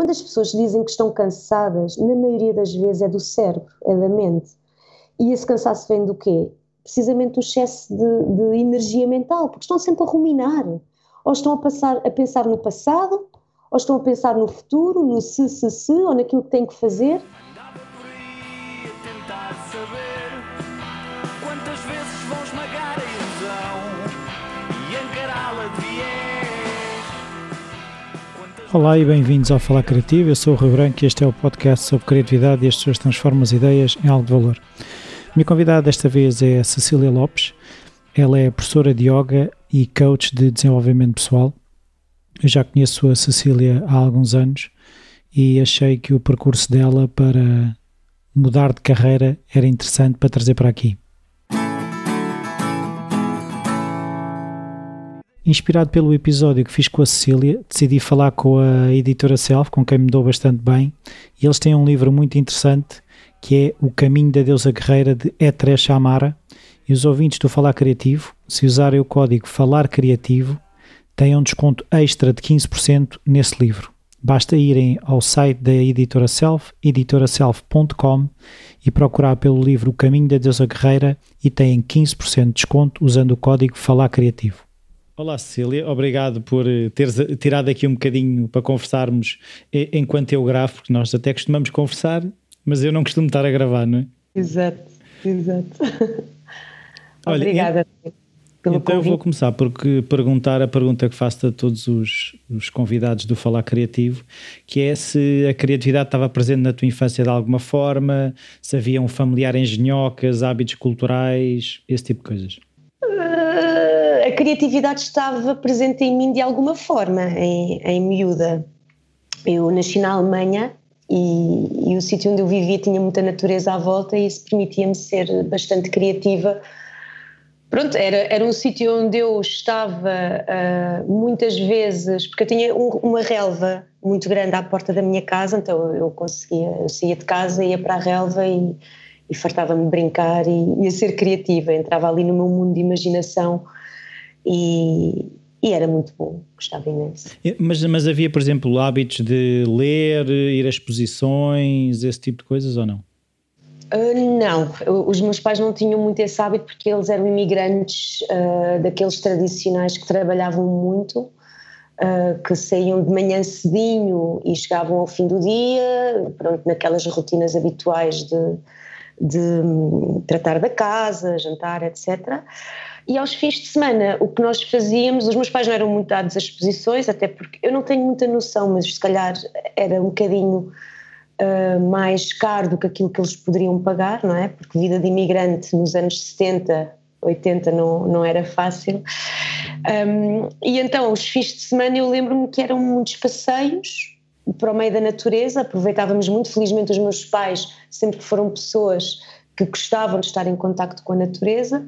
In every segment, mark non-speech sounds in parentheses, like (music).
Quando as pessoas dizem que estão cansadas, na maioria das vezes é do cérebro, é da mente. E esse cansaço vem do quê? Precisamente do excesso de, de energia mental, porque estão sempre a ruminar. Ou estão a, passar, a pensar no passado, ou estão a pensar no futuro, no se, se, se, ou naquilo que têm que fazer. Olá e bem-vindos ao Falar Criativo. Eu sou o Rui Branco e este é o podcast sobre criatividade e as pessoas transformam as ideias em algo de valor. A minha convidada desta vez é Cecília Lopes. Ela é professora de yoga e coach de desenvolvimento pessoal. Eu já conheço a Cecília há alguns anos e achei que o percurso dela para mudar de carreira era interessante para trazer para aqui. Inspirado pelo episódio que fiz com a Cecília, decidi falar com a editora Self, com quem me dou bastante bem, e eles têm um livro muito interessante que é O Caminho da Deusa Guerreira de Etresh Amara. E os ouvintes do Falar Criativo, se usarem o código Falar Criativo, têm um desconto extra de 15% nesse livro. Basta irem ao site da editora Self, editoraself.com, e procurar pelo livro O Caminho da Deusa Guerreira e têm 15% de desconto usando o código Falar Criativo. Olá Cecília, obrigado por eh, teres eh, tirado aqui um bocadinho para conversarmos eh, enquanto eu gravo, porque nós até costumamos conversar, mas eu não costumo estar a gravar, não é? Exato, exato. (laughs) Olha, Obrigada pelo Então eu vou começar por perguntar a pergunta que faço a todos os, os convidados do Falar Criativo, que é se a criatividade estava presente na tua infância de alguma forma, se havia um familiar engenhocas, hábitos culturais, esse tipo de coisas criatividade estava presente em mim de alguma forma, em, em miúda. Eu nasci na Alemanha e, e, o sítio onde eu vivia tinha muita natureza à volta e isso permitia-me ser bastante criativa. Pronto, era, era um sítio onde eu estava uh, muitas vezes, porque eu tinha um, uma relva muito grande à porta da minha casa, então eu conseguia, eu saía de casa, ia para a relva e, e fartava-me de brincar e ia ser criativa, entrava ali no meu mundo de imaginação e, e era muito bom, gostava imenso. Mas, mas havia, por exemplo, hábitos de ler, ir a exposições, esse tipo de coisas ou não? Uh, não, os meus pais não tinham muito esse hábito porque eles eram imigrantes uh, daqueles tradicionais que trabalhavam muito, uh, que saíam de manhã cedinho e chegavam ao fim do dia, pronto, naquelas rotinas habituais de, de um, tratar da casa, jantar, etc. E aos fins de semana, o que nós fazíamos, os meus pais não eram muito dados às exposições, até porque eu não tenho muita noção, mas se calhar era um bocadinho uh, mais caro do que aquilo que eles poderiam pagar, não é? Porque vida de imigrante nos anos 70, 80 não, não era fácil. Um, e então, os fins de semana, eu lembro-me que eram muitos passeios para o meio da natureza, aproveitávamos muito, felizmente os meus pais sempre foram pessoas que gostavam de estar em contacto com a natureza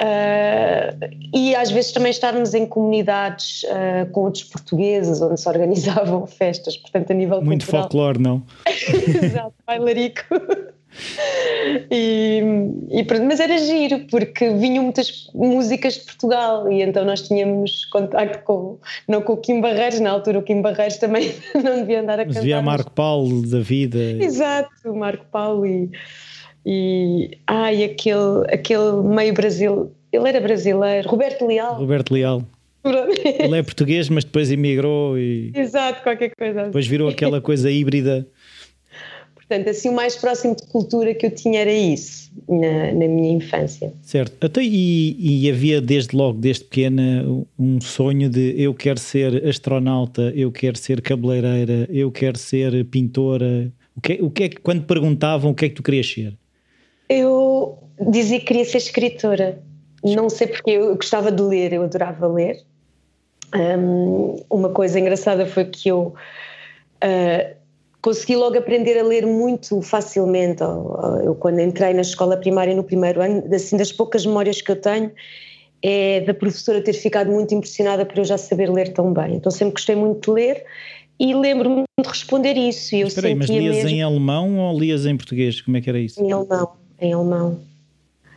uh, e às vezes também estarmos em comunidades uh, com outros portugueses (laughs) onde se organizavam festas, portanto a nível Muito cultural. folclore, não? (laughs) Exato, bailarico. (laughs) E, e, mas era giro porque vinham muitas músicas de Portugal e então nós tínhamos contacto com não com o Kim Barreiros, na altura o Kim Barreiros também não devia andar a cantar. Mas havia Marco Paulo da vida. Exato, Marco Paulo e e ai, aquele, aquele meio Brasil, ele era brasileiro, Roberto Leal. Roberto Leal. Ele é português, mas depois emigrou e. Exato, qualquer coisa. Depois virou aquela coisa híbrida. Portanto, assim, o mais próximo de cultura que eu tinha era isso, na, na minha infância. Certo. Até, e, e, havia desde logo, desde pequena, um sonho de eu quero ser astronauta, eu quero ser cabeleireira, eu quero ser pintora. O que, o que é que, quando perguntavam o que é que tu querias ser? Eu dizia que queria ser escritora. Não sei porque eu gostava de ler, eu adorava ler. Um, uma coisa engraçada foi que eu uh, consegui logo aprender a ler muito facilmente. Eu, quando entrei na escola primária no primeiro ano, assim, das poucas memórias que eu tenho, é da professora ter ficado muito impressionada por eu já saber ler tão bem. Então sempre gostei muito de ler e lembro-me de responder isso. E eu Espera aí, mas lias mesmo... em alemão ou lias em português? Como é que era isso? Em alemão em alemão.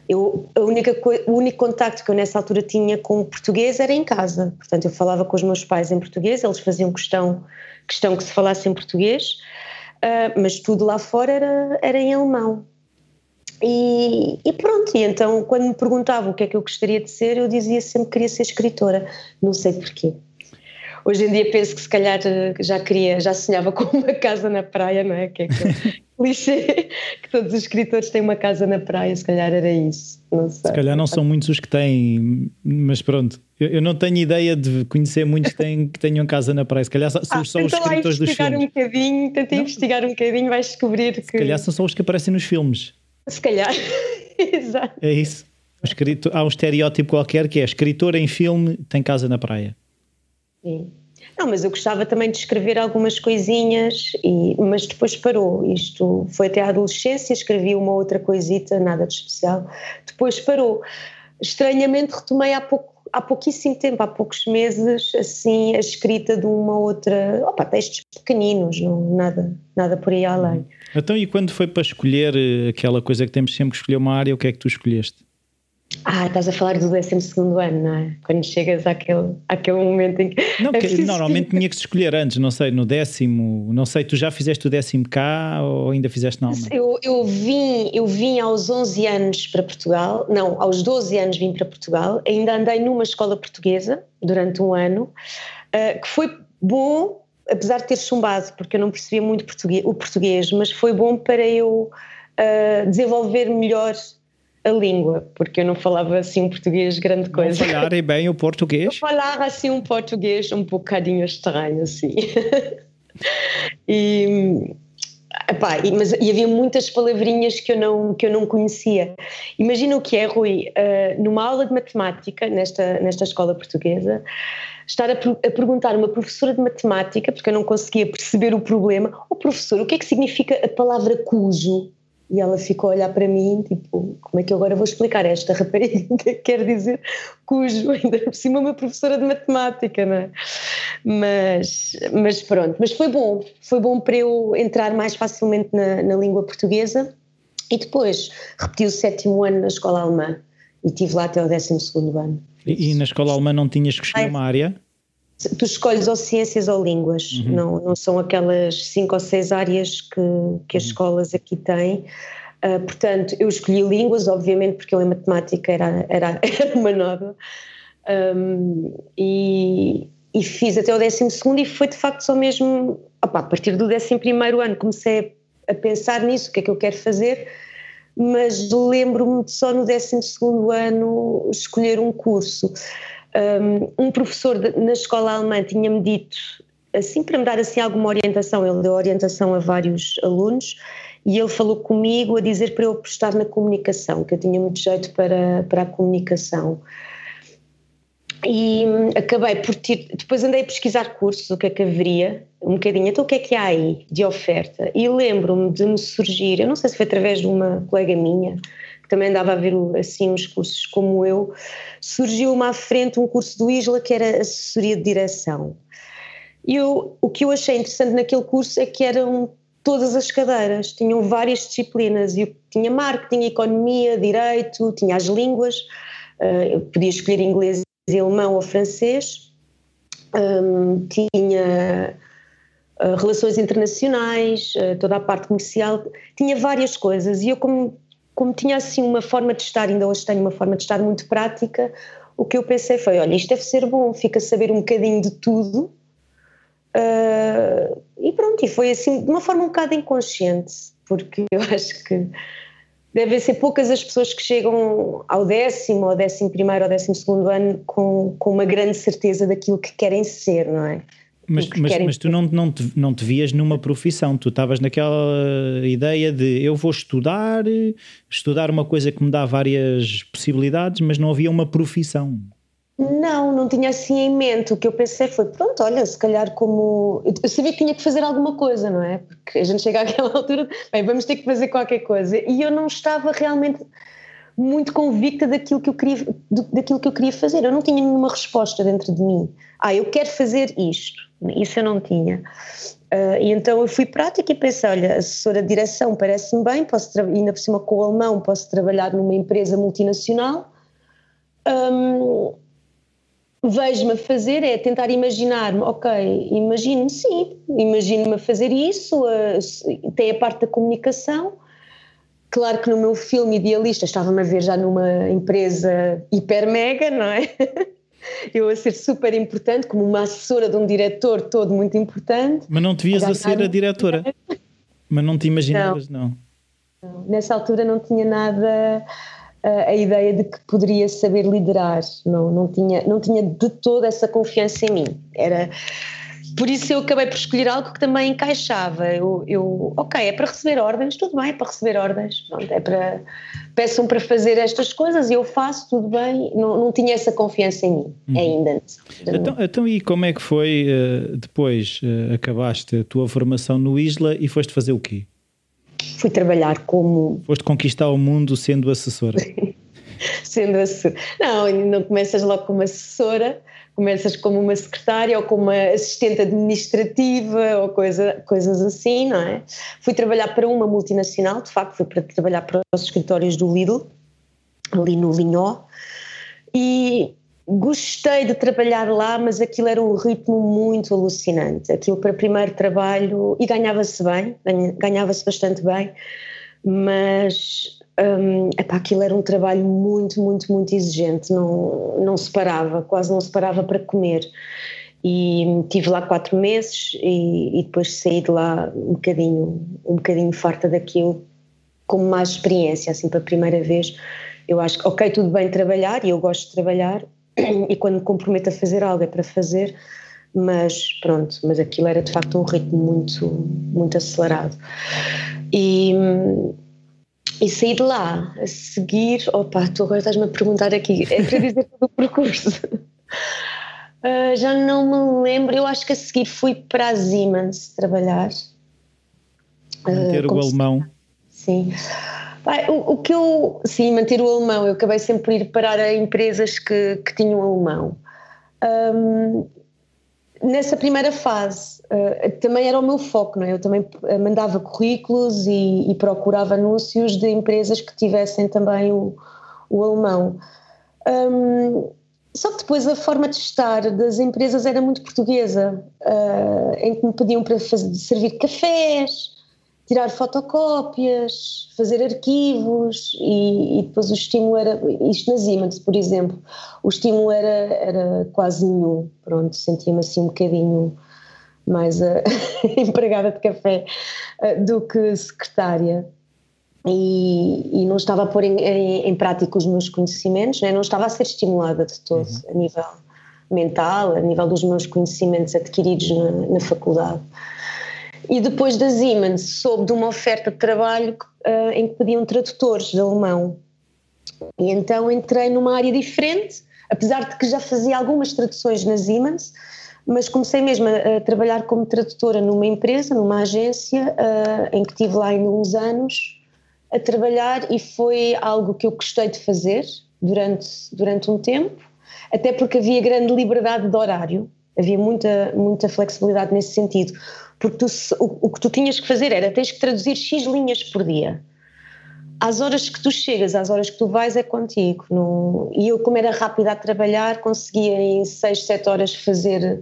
Eu, a única, o único contacto que eu nessa altura tinha com o português era em casa. Portanto, eu falava com os meus pais em português, eles faziam questão questão que se falasse em português, uh, mas tudo lá fora era, era em alemão. E, e, pronto, e então quando me perguntavam o que é que eu gostaria de ser, eu dizia sempre que queria ser escritora, não sei porquê. Hoje em dia penso que se calhar eh, já queria, já sonhava (laughs) com uma casa na praia, não é? Que é que (laughs) clichê que todos os escritores têm uma casa na praia, se calhar era isso. Não sei. Se calhar não são muitos os que têm, mas pronto, eu, eu não tenho ideia de conhecer muitos que, têm, que tenham casa na praia. Se calhar são ah, só os escritores dos filmes. Um bocadinho, tenta investigar um bocadinho, vais descobrir que. Se calhar são só os que aparecem nos filmes. Se calhar, (laughs) exato. É isso. há um estereótipo qualquer que é escritor em filme tem casa na praia. Sim. Não, mas eu gostava também de escrever algumas coisinhas, e, mas depois parou. Isto foi até a adolescência, escrevi uma outra coisita, nada de especial. Depois parou. Estranhamente retomei há pouco há pouquíssimo tempo, há poucos meses, assim, a escrita de uma outra, opa, textos pequeninos, não, nada, nada por aí além. Então, e quando foi para escolher eh, aquela coisa que temos sempre que escolher uma área, o que é que tu escolheste? Ah, estás a falar do 12 ano, não é? Quando chegas àquele, àquele momento em que. Não, é (laughs) normalmente tinha que se escolher antes, não sei, no décimo, não sei, tu já fizeste o décimo cá ou ainda fizeste na Alemanha? Eu, eu, vim, eu vim aos 11 anos para Portugal, não, aos 12 anos vim para Portugal, ainda andei numa escola portuguesa durante um ano, uh, que foi bom, apesar de ter chumbado, porque eu não percebia muito português, o português, mas foi bom para eu uh, desenvolver melhor a língua, porque eu não falava assim um português grande coisa. Não falarem (laughs) bem o português? Eu falava assim um português um bocadinho estranho, assim. (laughs) e, epá, e, mas, e havia muitas palavrinhas que eu não, que eu não conhecia. Imagina o que é, Rui, uh, numa aula de matemática, nesta, nesta escola portuguesa, estar a, a perguntar a uma professora de matemática, porque eu não conseguia perceber o problema, o oh, professor, o que é que significa a palavra cujo? E ela ficou a olhar para mim, tipo, como é que eu agora vou explicar esta rapariga (laughs) que quer dizer cujo, ainda por cima uma professora de matemática, não é? Mas, mas pronto, mas foi bom, foi bom para eu entrar mais facilmente na, na língua portuguesa e depois repeti o sétimo ano na escola alemã e estive lá até o décimo segundo ano. E, e na escola alemã não tinhas que escolher uma área? Tu escolhes ou ciências ou línguas, uhum. não, não são aquelas cinco ou seis áreas que, que as uhum. escolas aqui têm. Uh, portanto, eu escolhi línguas, obviamente, porque eu em matemática era, era, (laughs) era uma nova. Um, e, e, fiz até o décimo segundo e foi de facto só mesmo, opa, a partir do décimo primeiro ano comecei a pensar nisso, o que é que eu quero fazer, mas lembro-me de só no décimo segundo ano escolher um curso um, professor de, na escola alemã tinha-me dito, assim para me dar assim alguma orientação, ele deu orientação a vários alunos e ele falou comigo a dizer para eu apostar na comunicação, que eu tinha muito jeito para, para a comunicação. E hum, acabei por ter, depois andei a pesquisar cursos, o que é que haveria, um bocadinho, então o que é que há aí de oferta? E lembro-me de me surgir, eu não sei se foi através de uma colega minha, também andava a ver assim uns cursos como eu, surgiu-me à frente um curso do ISLA que era assessoria de direção. E eu, o que eu achei interessante naquele curso é que eram todas as cadeiras, tinham várias disciplinas, e tinha marketing, economia, direito, tinha as línguas, uh, eu podia escolher inglês, alemão ou francês, um, tinha uh, relações internacionais, uh, toda a parte comercial, tinha várias coisas e eu como como tinha assim uma forma de estar, ainda hoje tenho uma forma de estar muito prática, o que eu pensei foi: olha, isto deve ser bom, fica a saber um bocadinho de tudo. Uh, e pronto, e foi assim, de uma forma um bocado inconsciente, porque (laughs) eu acho que devem ser poucas as pessoas que chegam ao décimo, ao décimo primeiro, ao décimo segundo ano com, com uma grande certeza daquilo que querem ser, não é? Mas, mas, mas, tu não, não, te, não te vias numa profissão, tu estavas naquela ideia de eu vou estudar, estudar uma coisa que me dá várias possibilidades, mas não havia uma profissão. Não, não tinha assim em mente. O que eu pensei foi: pronto, olha, se calhar como. Eu sabia que tinha que fazer alguma coisa, não é? Porque a gente chega àquela (laughs) altura, bem, vamos ter que fazer qualquer coisa. E eu não estava realmente muito convicta daquilo que eu queria, daquilo que eu queria fazer. Eu não tinha nenhuma resposta dentro de mim. Ah, eu quero fazer isto. Isso eu não tinha. Uh, e então eu fui prática e pensei, olha, assessora de direção parece-me bem, posso ainda por cima com o alemão posso trabalhar numa empresa multinacional. Um, vejo-me a fazer é tentar imaginar-me, ok, imagino-me sim, imagino-me a fazer isso, tem a parte da comunicação. Claro que no meu filme idealista estava-me a ver já numa empresa hiper mega, não é? (laughs) Eu a ser super importante, como uma assessora de um diretor todo muito importante. Mas não te vias a, a ser a diretora? Mas não te imaginavas, não. não. Nessa altura não tinha nada a ideia de que poderia saber liderar, não, não, tinha, não tinha de toda essa confiança em mim. Era, por isso eu acabei por escolher algo que também encaixava. Eu, eu ok, é para receber ordens, tudo bem, é para receber ordens, pronto, é para peçam para fazer estas coisas e eu faço, tudo bem. Não, não tinha essa confiança em mim uhum. ainda. Então, então, e como é que foi uh, depois? Uh, acabaste a tua formação no Isla e foste fazer o quê? fui trabalhar como. Foste conquistar o mundo sendo assessora. (laughs) sendo assessora. Não, não começas logo como assessora, começas como uma secretária ou como uma assistente administrativa ou coisa, coisas assim, não é? Fui trabalhar para uma multinacional, de facto, fui para trabalhar para os escritórios do Lidl, ali no Linhó, e Gostei de trabalhar lá, mas aquilo era um ritmo muito alucinante. Aquilo para primeiro trabalho, e ganhava-se bem, ganhava-se bastante bem, mas um, epá, aquilo era um trabalho muito, muito, muito exigente, não, não se parava, quase não se parava para comer. E tive lá quatro meses e, e depois saí de lá um bocadinho, um bocadinho farta daquilo, com mais experiência, assim, pela primeira vez. Eu acho que, ok, tudo bem trabalhar, e eu gosto de trabalhar, (clears throat) e quando me comprometo a fazer algo é para fazer, mas pronto, mas aquilo era de facto um ritmo muito, muito acelerado. E, e saí de lá, a seguir, opa, tu agora estás-me a perguntar aqui, é para dizer (laughs) todo o percurso. Uh, (laughs) já não me lembro, eu acho que a seguir fui para a Siemens trabalhar. Manter uh, o alemão. Sim. O, o, que eu, sim, manter o alemão, eu acabei sempre por ir parar a empresas que, que tinham alemão. Um, nessa primeira fase, uh, também era o meu foco, não é? Eu também mandava currículos e, e procurava anúncios de empresas que tivessem também o, o alemão. Um, só que depois a forma de estar das empresas era muito portuguesa, uh, em que me pediam para fazer, servir cafés, tirar fotocópias, fazer arquivos e, e, depois o estímulo era, isto na Siemens, por exemplo, o estímulo era, era quase nenhum, pronto, sentia-me assim um bocadinho mais a (laughs) empregada de café uh, do que secretária e, e, não estava a pôr em, em, em prática os meus conhecimentos, né? não estava a ser estimulada de todo uhum. a nível mental, a nível dos meus conhecimentos adquiridos na, na faculdade. E depois da Siemens soube de uma oferta de trabalho uh, em que pediam tradutores de alemão. E então entrei numa área diferente, apesar de que já fazia algumas traduções na Siemens, mas comecei mesmo a, a trabalhar como tradutora numa empresa, numa agência, uh, em que tive lá ainda uns anos a trabalhar e foi algo que eu gostei de fazer durante, durante um tempo, até porque havia grande liberdade de horário, havia muita, muita flexibilidade nesse sentido porque tu, o, o, que tu tinhas que fazer era tens que traduzir X linhas por dia. Às horas que tu chegas, às horas que tu vais, é contigo. No, e eu, como era rápida a trabalhar, conseguia em 6, 7 horas fazer,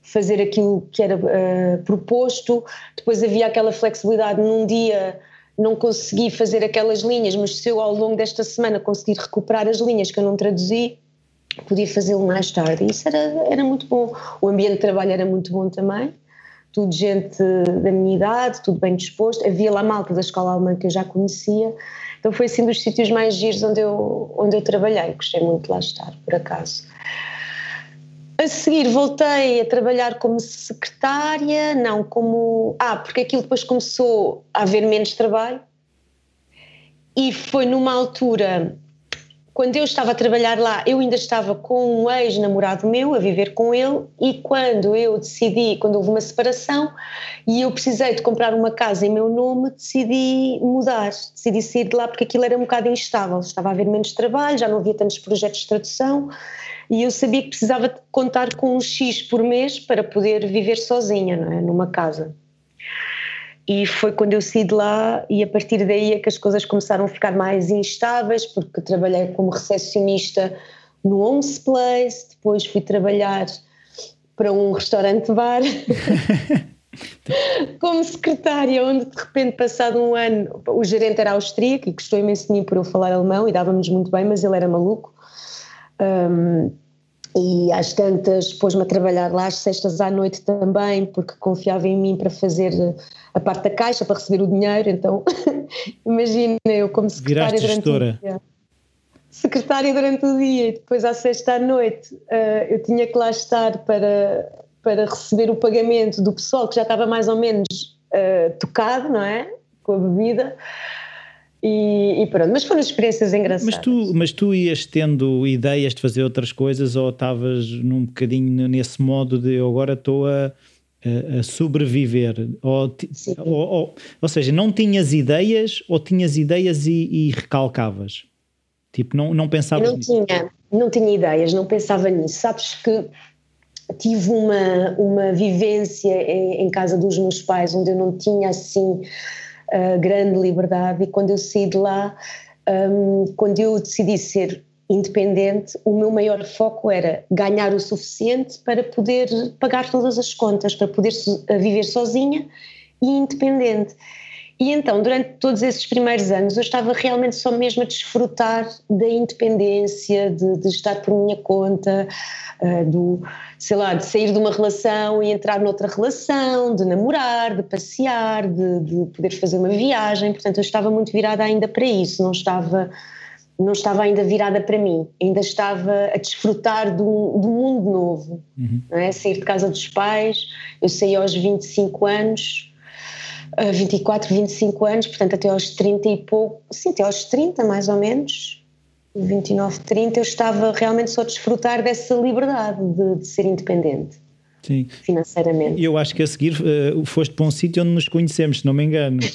fazer aquilo que era uh, proposto. Depois havia aquela flexibilidade num dia não consegui fazer aquelas linhas, mas se eu ao longo desta semana conseguir recuperar as linhas que eu não traduzi, podia fazê-lo mais tarde. Isso era, era muito bom. O ambiente de trabalho era muito bom também tudo gente da minha idade, tudo bem disposto. Havia lá malta da escola alemã que eu já conhecia. Então foi assim dos sítios mais giros onde eu, onde eu trabalhei. Gostei muito de lá estar, por acaso. A seguir voltei a trabalhar como secretária, não como. Ah, porque aquilo depois começou a haver menos trabalho. E foi numa altura quando eu estava a trabalhar lá, eu ainda estava com um ex-namorado meu a viver com ele, e quando eu decidi, quando houve uma separação e eu precisei de comprar uma casa em meu nome, decidi mudar, decidi sair de lá porque aquilo era um bocado instável, estava a haver menos trabalho, já não havia tantos projetos de tradução e eu sabia que precisava contar com um X por mês para poder viver sozinha, não é? numa casa. E foi quando eu saí de lá e a partir daí é que as coisas começaram a ficar mais instáveis, porque trabalhei como recepcionista no Homes Place, depois fui trabalhar para um restaurante-bar (laughs) como secretária, onde de repente, passado um ano, o gerente era austríaco e gostou imenso de mim por eu falar alemão e dávamos muito bem, mas ele era maluco. Um, e às tantas pôs-me a trabalhar lá às sextas à noite também, porque confiava em mim para fazer a parte da caixa, para receber o dinheiro. Então, (laughs) imagina eu como secretária Viraste durante gestora. o dia. Secretária durante o dia e depois à sexta à noite uh, eu tinha que lá estar para, para receber o pagamento do pessoal que já estava mais ou menos uh, tocado, não é? Com a bebida. E, e, pronto, mas foram experiências engraçadas. Mas tu, mas tu ias tendo ideias de fazer outras coisas ou estavas num bocadinho nesse modo de eu agora estou a, a, a, sobreviver? Ou, ou, ou, ou, seja, não tinhas ideias ou tinhas ideias e, e recalcavas? Tipo, não, não pensavas não nisso? Tinha, não tinha ideias, não pensava nisso. Sabes que tive uma, uma vivência em, em casa dos meus pais onde eu não tinha assim grande liberdade e quando eu saí de lá, um, quando eu decidi ser independente, o meu maior foco era ganhar o suficiente para poder pagar todas as contas, para poder viver sozinha e independente. E então, durante todos esses primeiros anos, eu estava realmente só mesmo a desfrutar da independência, de, de estar por minha conta, uh, do, sei lá, de sair de uma relação e entrar noutra relação, de namorar, de passear, de, de poder fazer uma viagem. Portanto, eu estava muito virada ainda para isso, não estava não estava ainda virada para mim, ainda estava a desfrutar do, do mundo novo, uhum. não é? sair de casa dos pais, eu saí aos 25 anos, 24, 25 anos, portanto até aos 30 e pouco, sim, até aos 30 mais ou menos, 29, 30, eu estava realmente só a desfrutar dessa liberdade de, de ser independente. Sim. Financeiramente. E eu acho que a seguir uh, foste para um sítio onde nos conhecemos, se não me engano. (laughs)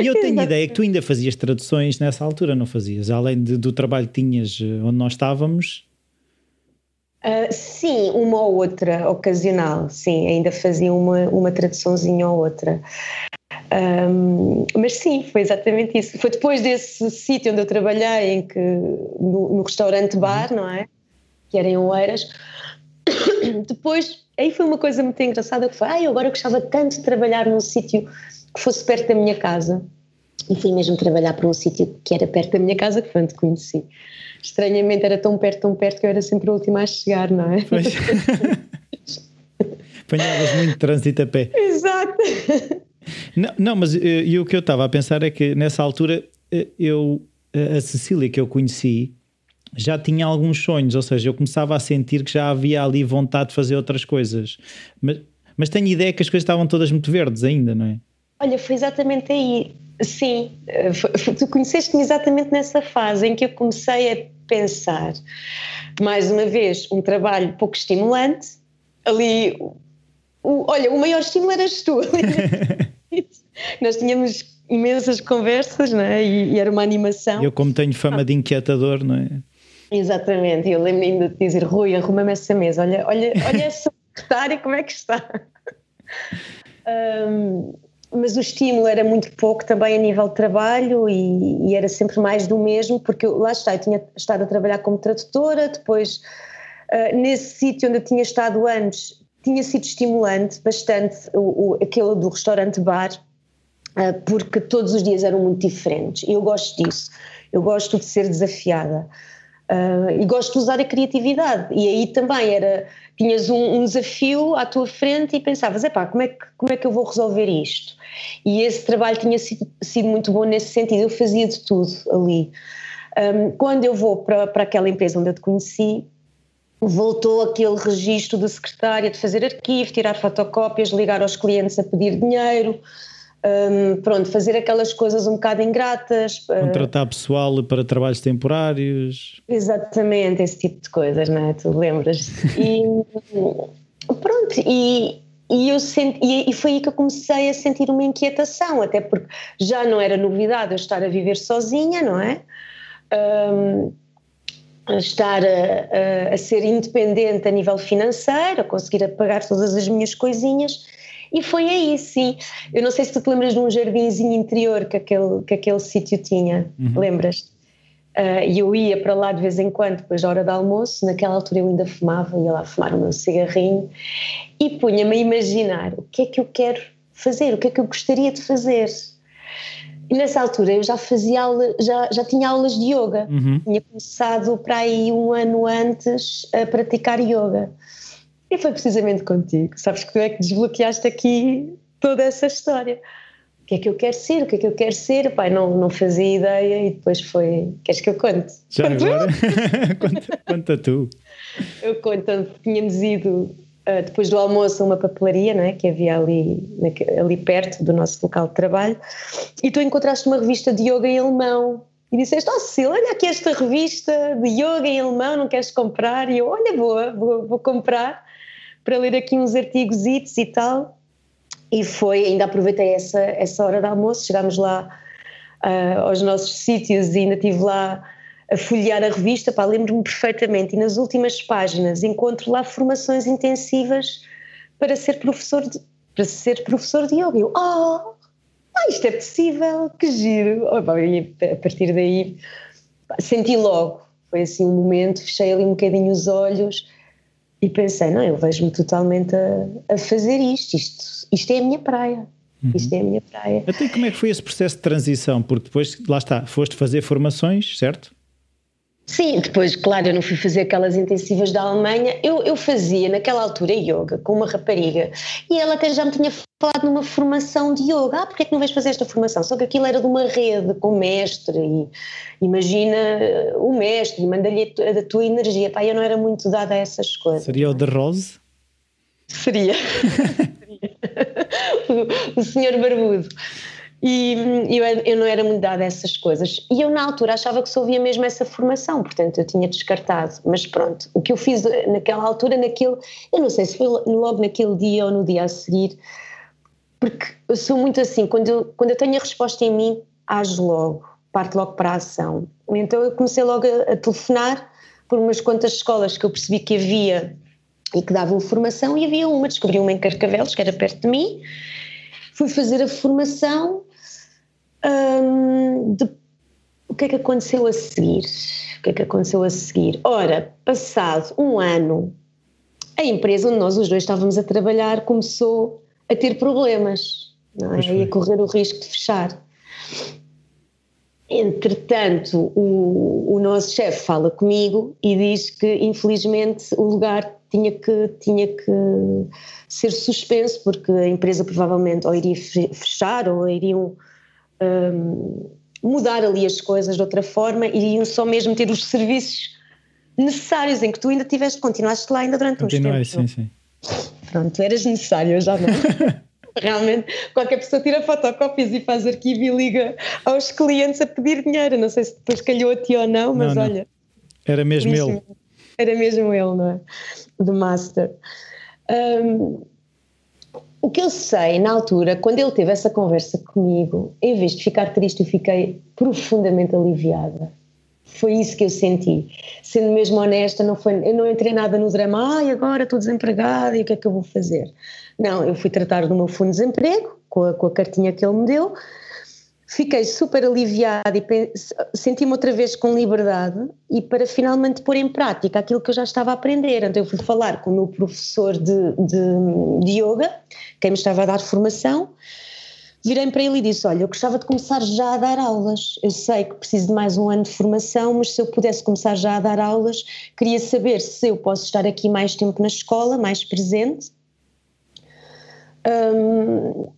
E eu tenho a ideia que tu ainda fazias traduções nessa altura, não fazias? Além de, do trabalho que tinhas eh, onde nós estávamos, Uh, sim, uma ou outra ocasional, sim, ainda fazia uma, uma traduçãozinha ou outra. Um, mas sim, foi exatamente isso. Foi depois desse sítio onde eu trabalhei, em que, no, no restaurante bar, não é? Que era em Oeiras. (coughs) Depois, aí foi uma coisa muito engraçada que foi, ai, eu agora gostava tanto de trabalhar num sítio que fosse perto da minha casa. E fui mesmo trabalhar para um sítio que era perto da minha casa, que foi onde conheci estranhamente era tão perto, tão perto que eu era sempre a última a chegar, não é? Pois. (laughs) Apanhavas muito trânsito a pé. Exato. Não, não mas eh, e o que eu estava a pensar é que nessa altura eh, eu, a Cecília que eu conheci já tinha alguns sonhos, ou seja, eu começava a sentir que já havia ali vontade de fazer outras coisas. Mas, mas tenho ideia que as coisas estavam todas muito verdes ainda, não é? Olha, foi exatamente aí. Sim, eh, tu conheceste-me exatamente nessa fase em que eu comecei a pensar, mais uma vez, um trabalho pouco estimulante, ali, o, olha, o maior estímulo eras tu. (laughs) Nós tínhamos imensas conversas, não é? E, e, era uma animação. Eu, como tenho fama de inquietador, não é? Exatamente, eu lembro ainda de dizer, Rui, arruma-me essa mesa, olha, olha, olha (laughs) essa secretária como é que está. (laughs) Um, mas o estímulo era muito pouco também a nível de trabalho e, e, era sempre mais do mesmo, porque eu, lá está, eu tinha estado a trabalhar como tradutora, depois uh, nesse sítio onde eu tinha estado antes tinha sido estimulante bastante o, o aquele do restaurante-bar, uh, porque todos os dias eram muito diferentes e eu gosto disso, eu gosto de ser desafiada. Uh, e gosto de usar a criatividade. E aí também era, tinhas um, um desafio à tua frente e pensavas, epá, como é, que, como é que eu vou resolver isto? E esse trabalho tinha sido, sido muito bom nesse sentido, eu fazia de tudo ali. Um, quando eu vou para, para aquela empresa onde eu te conheci, voltou aquele registro de secretária de fazer arquivo, tirar fotocópias, ligar aos clientes a pedir dinheiro, um, pronto, fazer aquelas coisas um bocado ingratas. Ah, Contratar pessoal para trabalhos temporários. Exatamente, esse tipo de coisas, não é? Tu lembras? E pronto, e, e, eu senti, e, foi aí que eu comecei a sentir uma inquietação, até porque já não era novidade eu estar a viver sozinha, não é? Um, estar a, a, a, ser independente a nível financeiro, a conseguir pagar todas as minhas coisinhas e foi aí, sim. Eu não sei se tu te lembras de um jardinzinho interior que aquele, que aquele sítio tinha. Uhum. Lembras? Uh, e eu ia para lá de vez em quando, depois da hora do almoço. Naquela altura eu ainda fumava, ia lá fumar o meu cigarrinho e punha-me a imaginar o que é que eu quero fazer, o que é que eu gostaria de fazer. E nessa altura eu já fazia aula, já, já tinha aulas de yoga. Uhum. Tinha começado para aí um ano antes a praticar yoga. E foi precisamente contigo. Sabes que tu é que desbloqueaste aqui toda essa história que é que eu quero ser, o que é que eu quero ser, pai, não, não fazia ideia e depois foi, queres que eu conte? Já (laughs) agora? (laughs) conta, conta tu. Eu conto, tínhamos ido uh, depois do almoço a uma papelaria, não é, que havia ali, ali perto do nosso local de trabalho e tu encontraste uma revista de yoga em alemão e disseste, oh Cecília, olha aqui esta revista de yoga em alemão, não queres comprar? E eu, olha, boa, vou, vou comprar para ler aqui uns artigos e tal. E foi, ainda aproveitei essa, essa hora de almoço, chegámos lá uh, aos nossos sítios e ainda estive lá a folhear a revista, pá, lembro-me perfeitamente, e nas últimas páginas encontro lá formações intensivas para ser professor de, para ser professor de yoga. Eu, oh, ah, isto é possível, que giro! Oh, e a partir daí senti logo, foi assim um momento, fechei ali um bocadinho os olhos e pensei, não, eu vejo-me totalmente a, a fazer isto, isto isto é a minha praia. Uhum. Isto é a minha praia. Até como é que foi esse processo de transição? Porque depois, lá está, foste fazer formações, certo? Sim, depois, claro, eu não fui fazer aquelas intensivas da Alemanha. Eu, eu fazia naquela altura yoga com uma rapariga e ela até já me tinha falado numa formação de yoga. Ah, porque é que não vais fazer esta formação? Só que aquilo era de uma rede com mestre e imagina o mestre e manda-lhe a, a tua energia. Pá, eu não era muito dada a essas coisas. Seria o de Rose? Seria. (laughs) (laughs) o, senhor barbudo. E eu, eu não era muito dada a essas coisas. E eu, na altura, achava que só havia mesmo essa formação, portanto, eu tinha descartado. Mas pronto, o que eu fiz naquela altura, naquele. Eu não sei se foi logo naquele dia ou no dia a seguir, porque eu sou muito assim, quando eu, quando eu tenho a resposta em mim, ajo logo, parto logo para a ação. Então eu comecei logo a, a telefonar por umas quantas escolas que eu percebi que havia e que davam formação e havia uma, descobri uma em Carcavelos, que era perto de mim, fui fazer a formação hum, de, o que é que aconteceu a seguir? O que é que aconteceu a seguir? Ora, passado um ano, a empresa onde nós os dois estávamos a trabalhar começou a ter problemas não é? e a correr o risco de fechar. Entretanto, o, o nosso chefe fala comigo e diz que, infelizmente, o lugar tinha que, tinha que ser suspenso, porque a empresa provavelmente ou iria fechar ou iriam um, mudar ali as coisas de outra forma, iriam só mesmo ter os serviços necessários em que tu ainda tiveste, continuaste lá ainda durante uns tempos. sim, sim. Pronto, eras necessário, eu já não. (laughs) Realmente, qualquer pessoa tira fotocópias e faz arquivo e liga aos clientes a pedir dinheiro. Não sei se depois calhou a ti ou não, mas não, não. olha. Era mesmo ele. Era mesmo ele, não é? Do Master. Um, o que eu sei na altura, quando ele teve essa conversa comigo, em vez de ficar triste, eu fiquei profundamente aliviada. Foi isso que eu senti. Sendo mesmo honesta, não foi, eu não entrei nada no drama, ai, agora estou desempregada e o que é que eu vou fazer? Não, eu fui tratar do meu fundo de desemprego, com a, com a cartinha que ele me deu, fiquei super aliviada e senti-me outra vez com liberdade e para finalmente pôr em prática aquilo que eu já estava a aprender. Então eu fui falar com o meu professor de, de, de yoga, quem me estava a dar formação, virei para ele e disse: Olha, eu gostava de começar já a dar aulas. Eu sei que preciso de mais um ano de formação, mas se eu pudesse começar já a dar aulas, queria saber se eu posso estar aqui mais tempo na escola, mais presente. Um,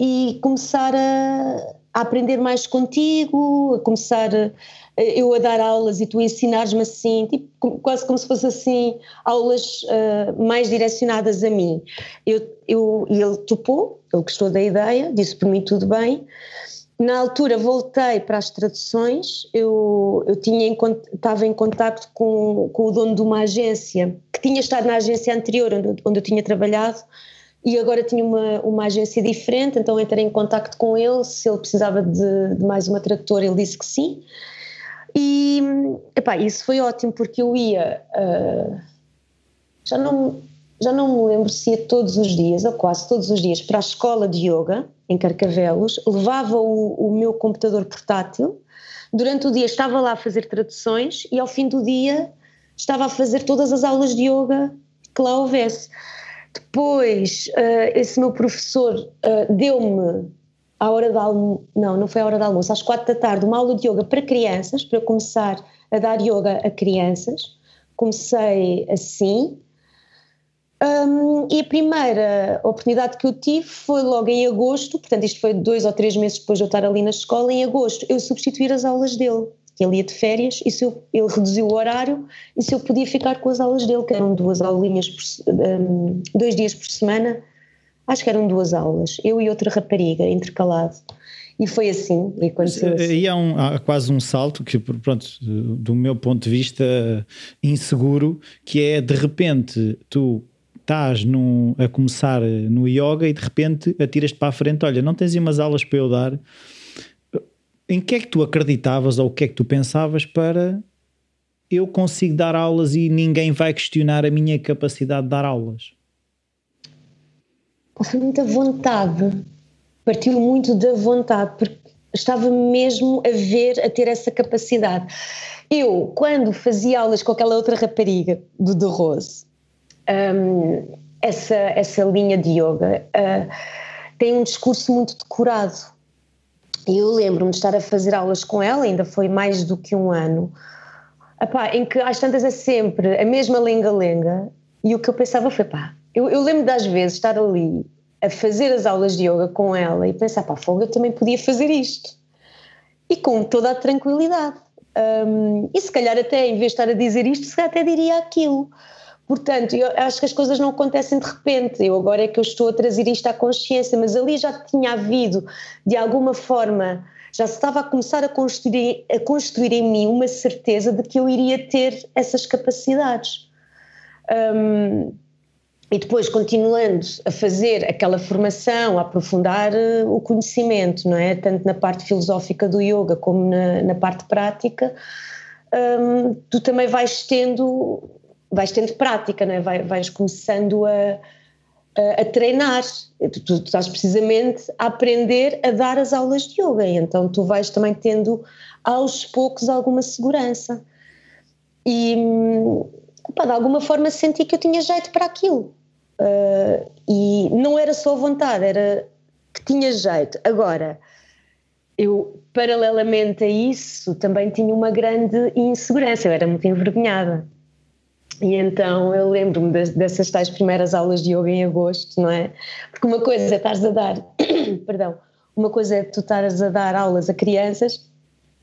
e começar a, a aprender mais contigo, a começar a, eu a dar aulas e tu ensinares-me assim, tipo, quase como se fosse assim, aulas uh, mais direcionadas a mim. Eu, eu, e ele topou, ele gostou da ideia, disse por mim tudo bem. Na altura voltei para as traduções, eu, eu tinha, estava em contato com, com o dono de uma agência, que tinha estado na agência anterior onde, onde eu tinha trabalhado, e agora tinha uma, uma agência diferente, então entrei em contato com ele, se ele precisava de, de mais uma tradutora, ele disse que sim. E epá, isso foi ótimo porque eu ia, uh, já, não, já não me lembro se ia todos os dias, ou quase todos os dias, para a escola de yoga em Carcavelos, levava o, o meu computador portátil, durante o dia estava lá a fazer traduções e ao fim do dia estava a fazer todas as aulas de yoga que lá houvesse. Depois, uh, esse meu professor uh, deu-me à hora da almoço, não, não foi à hora da almoço, às quatro da tarde, uma aula de yoga para crianças, para eu começar a dar yoga a crianças. Comecei assim. Um, e a primeira oportunidade que eu tive foi logo em agosto, portanto, isto foi dois ou três meses depois de eu estar ali na escola. Em agosto, eu substituir as aulas dele ele ia de férias e se eu, ele reduziu o horário e se eu podia ficar com as aulas dele, que eram duas aulinhas, por, um, dois dias por semana, acho que eram duas aulas, eu e outra rapariga, intercalado. E foi assim. E aconteceu assim. Aí há, um, há, quase um salto que, pronto, do meu ponto de vista inseguro, que é de repente tu estás num, a começar no yoga e de repente atiras-te para a frente, olha, não tens umas aulas para eu dar em que é que tu acreditavas ou o que é que tu pensavas para eu consigo dar aulas e ninguém vai questionar a minha capacidade de dar aulas? Foi muita vontade, partiu muito da vontade, porque estava mesmo a ver, a ter essa capacidade. Eu, quando fazia aulas com aquela outra rapariga do The Rose, um, essa, essa linha de yoga uh, tem um discurso muito decorado e eu lembro-me de estar a fazer aulas com ela, ainda foi mais do que um ano, epá, em que às tantas é sempre a mesma lenga-lenga, e o que eu pensava foi, pá, eu, eu lembro das vezes estar ali a fazer as aulas de yoga com ela e pensar, pá, fogo, eu também podia fazer isto. E com toda a tranquilidade. Um, e se calhar até, em vez de estar a dizer isto, se calhar até diria aquilo. Portanto, eu acho que as coisas não acontecem de repente. Eu agora é que eu estou a trazer isto à consciência, mas ali já tinha havido, de alguma forma, já se estava a começar a construir, a construir em mim uma certeza de que eu iria ter essas capacidades. Um, e depois, continuando a fazer aquela formação, a aprofundar uh, o conhecimento, não é? Tanto na parte filosófica do yoga como na, na parte prática, um, tu também vais tendo vais tendo prática, não é? Vai, vais começando a, a, a treinar. Tu, tu, estás precisamente a aprender a dar as aulas de yoga, então tu vais também tendo aos poucos alguma segurança. E opa, de alguma forma senti que eu tinha jeito para aquilo. Uh, e não era só vontade, era que tinha jeito. Agora, eu, paralelamente a isso, também tinha uma grande insegurança, eu era muito envergonhada. E então eu lembro-me dessas tais primeiras aulas de yoga em agosto, não é? Porque uma coisa é estares a dar, (coughs) perdão, uma coisa é tu estares a dar aulas a crianças,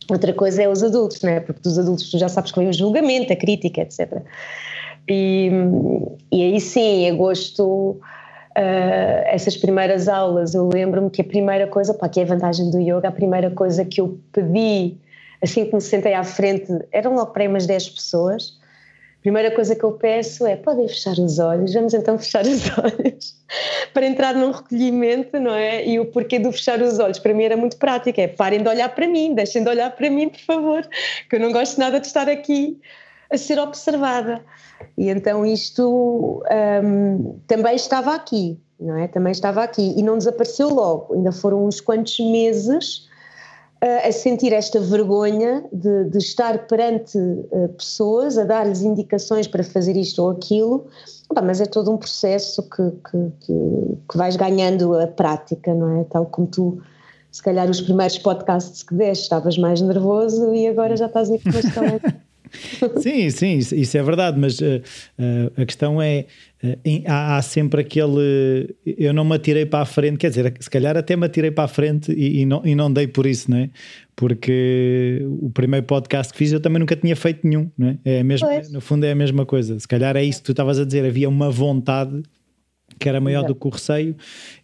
outra coisa é os adultos, não é? Porque dos adultos tu já sabes que vem o julgamento, a crítica, etc. E, e aí sim, em agosto, uh, essas primeiras aulas, eu lembro-me que a primeira coisa, pá, que é a vantagem do yoga, a primeira coisa que eu pedi, assim que me sentei à frente, eram logo para aí umas 10 pessoas, primeira coisa que eu peço é podem fechar os olhos, vamos então fechar os (laughs) olhos para entrar num recolhimento, não é? E o porquê do fechar os olhos para mim era muito prático, é parem de olhar para mim, deixem de olhar para mim, por favor, que eu não gosto nada de estar aqui a ser observada. E então isto um, também estava aqui, não é? Também estava aqui e não desapareceu logo, ainda foram uns quantos meses a sentir esta vergonha de, de estar perante uh, pessoas, a dar-lhes indicações para fazer isto ou aquilo, mas é todo um processo que, que, que, vais ganhando a prática, não é? Tal como tu, se calhar, os primeiros podcasts que deste estavas mais nervoso e agora já estás com a (laughs) (laughs) sim, sim, isso, isso, é verdade, mas uh, uh, a questão é: uh, em, há, há, sempre aquele. Eu não me atirei para a frente, quer dizer, se calhar até me atirei para a frente e, e, não, e não dei por isso, não é? Porque o primeiro podcast que fiz eu também nunca tinha feito nenhum, não é? é mesma, no fundo é a mesma coisa. Se calhar é isso que tu estavas a dizer, havia uma vontade que era maior do que o receio,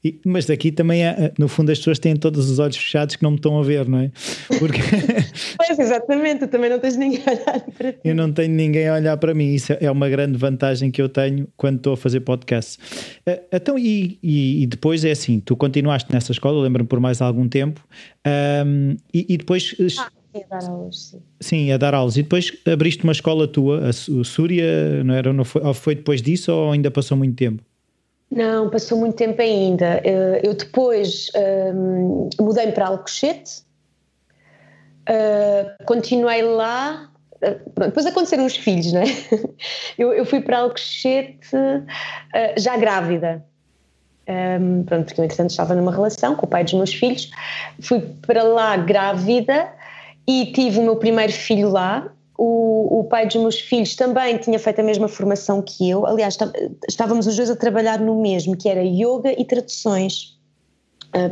e, mas daqui também, é, no fundo, as pessoas têm todos os olhos fechados que não me estão a ver, não é? Porque... (laughs) pois, exatamente, tu também não tens ninguém a olhar para ti. Eu não tenho ninguém a olhar para mim, isso é uma grande vantagem que eu tenho quando estou a fazer podcast. Eh, então, e, e, e depois é assim, tu continuaste nessa escola, lembro-me por mais algum tempo, um, e, e, depois... Ah. A dar aulas, sim. sim, a dar aulas. E depois abriste uma escola tua, a Súria, não era? Não foi, ou foi depois disso ou ainda passou muito tempo? Não, passou muito tempo ainda. Eh, eu depois um, ehm, mudei-me para Alcochete Uh, continuei lá. Uh, depois aconteceram os filhos, né? (laughs) eu, eu fui para Alcochete uh, já grávida. Um, pronto, porque eu, entretanto, estava numa relação com o pai dos meus filhos. Fui para lá grávida e tive o meu primeiro filho lá. O, o pai dos meus filhos também tinha feito a mesma formação que eu. Aliás, estávamos os dois a trabalhar no mesmo, que era yoga e traduções.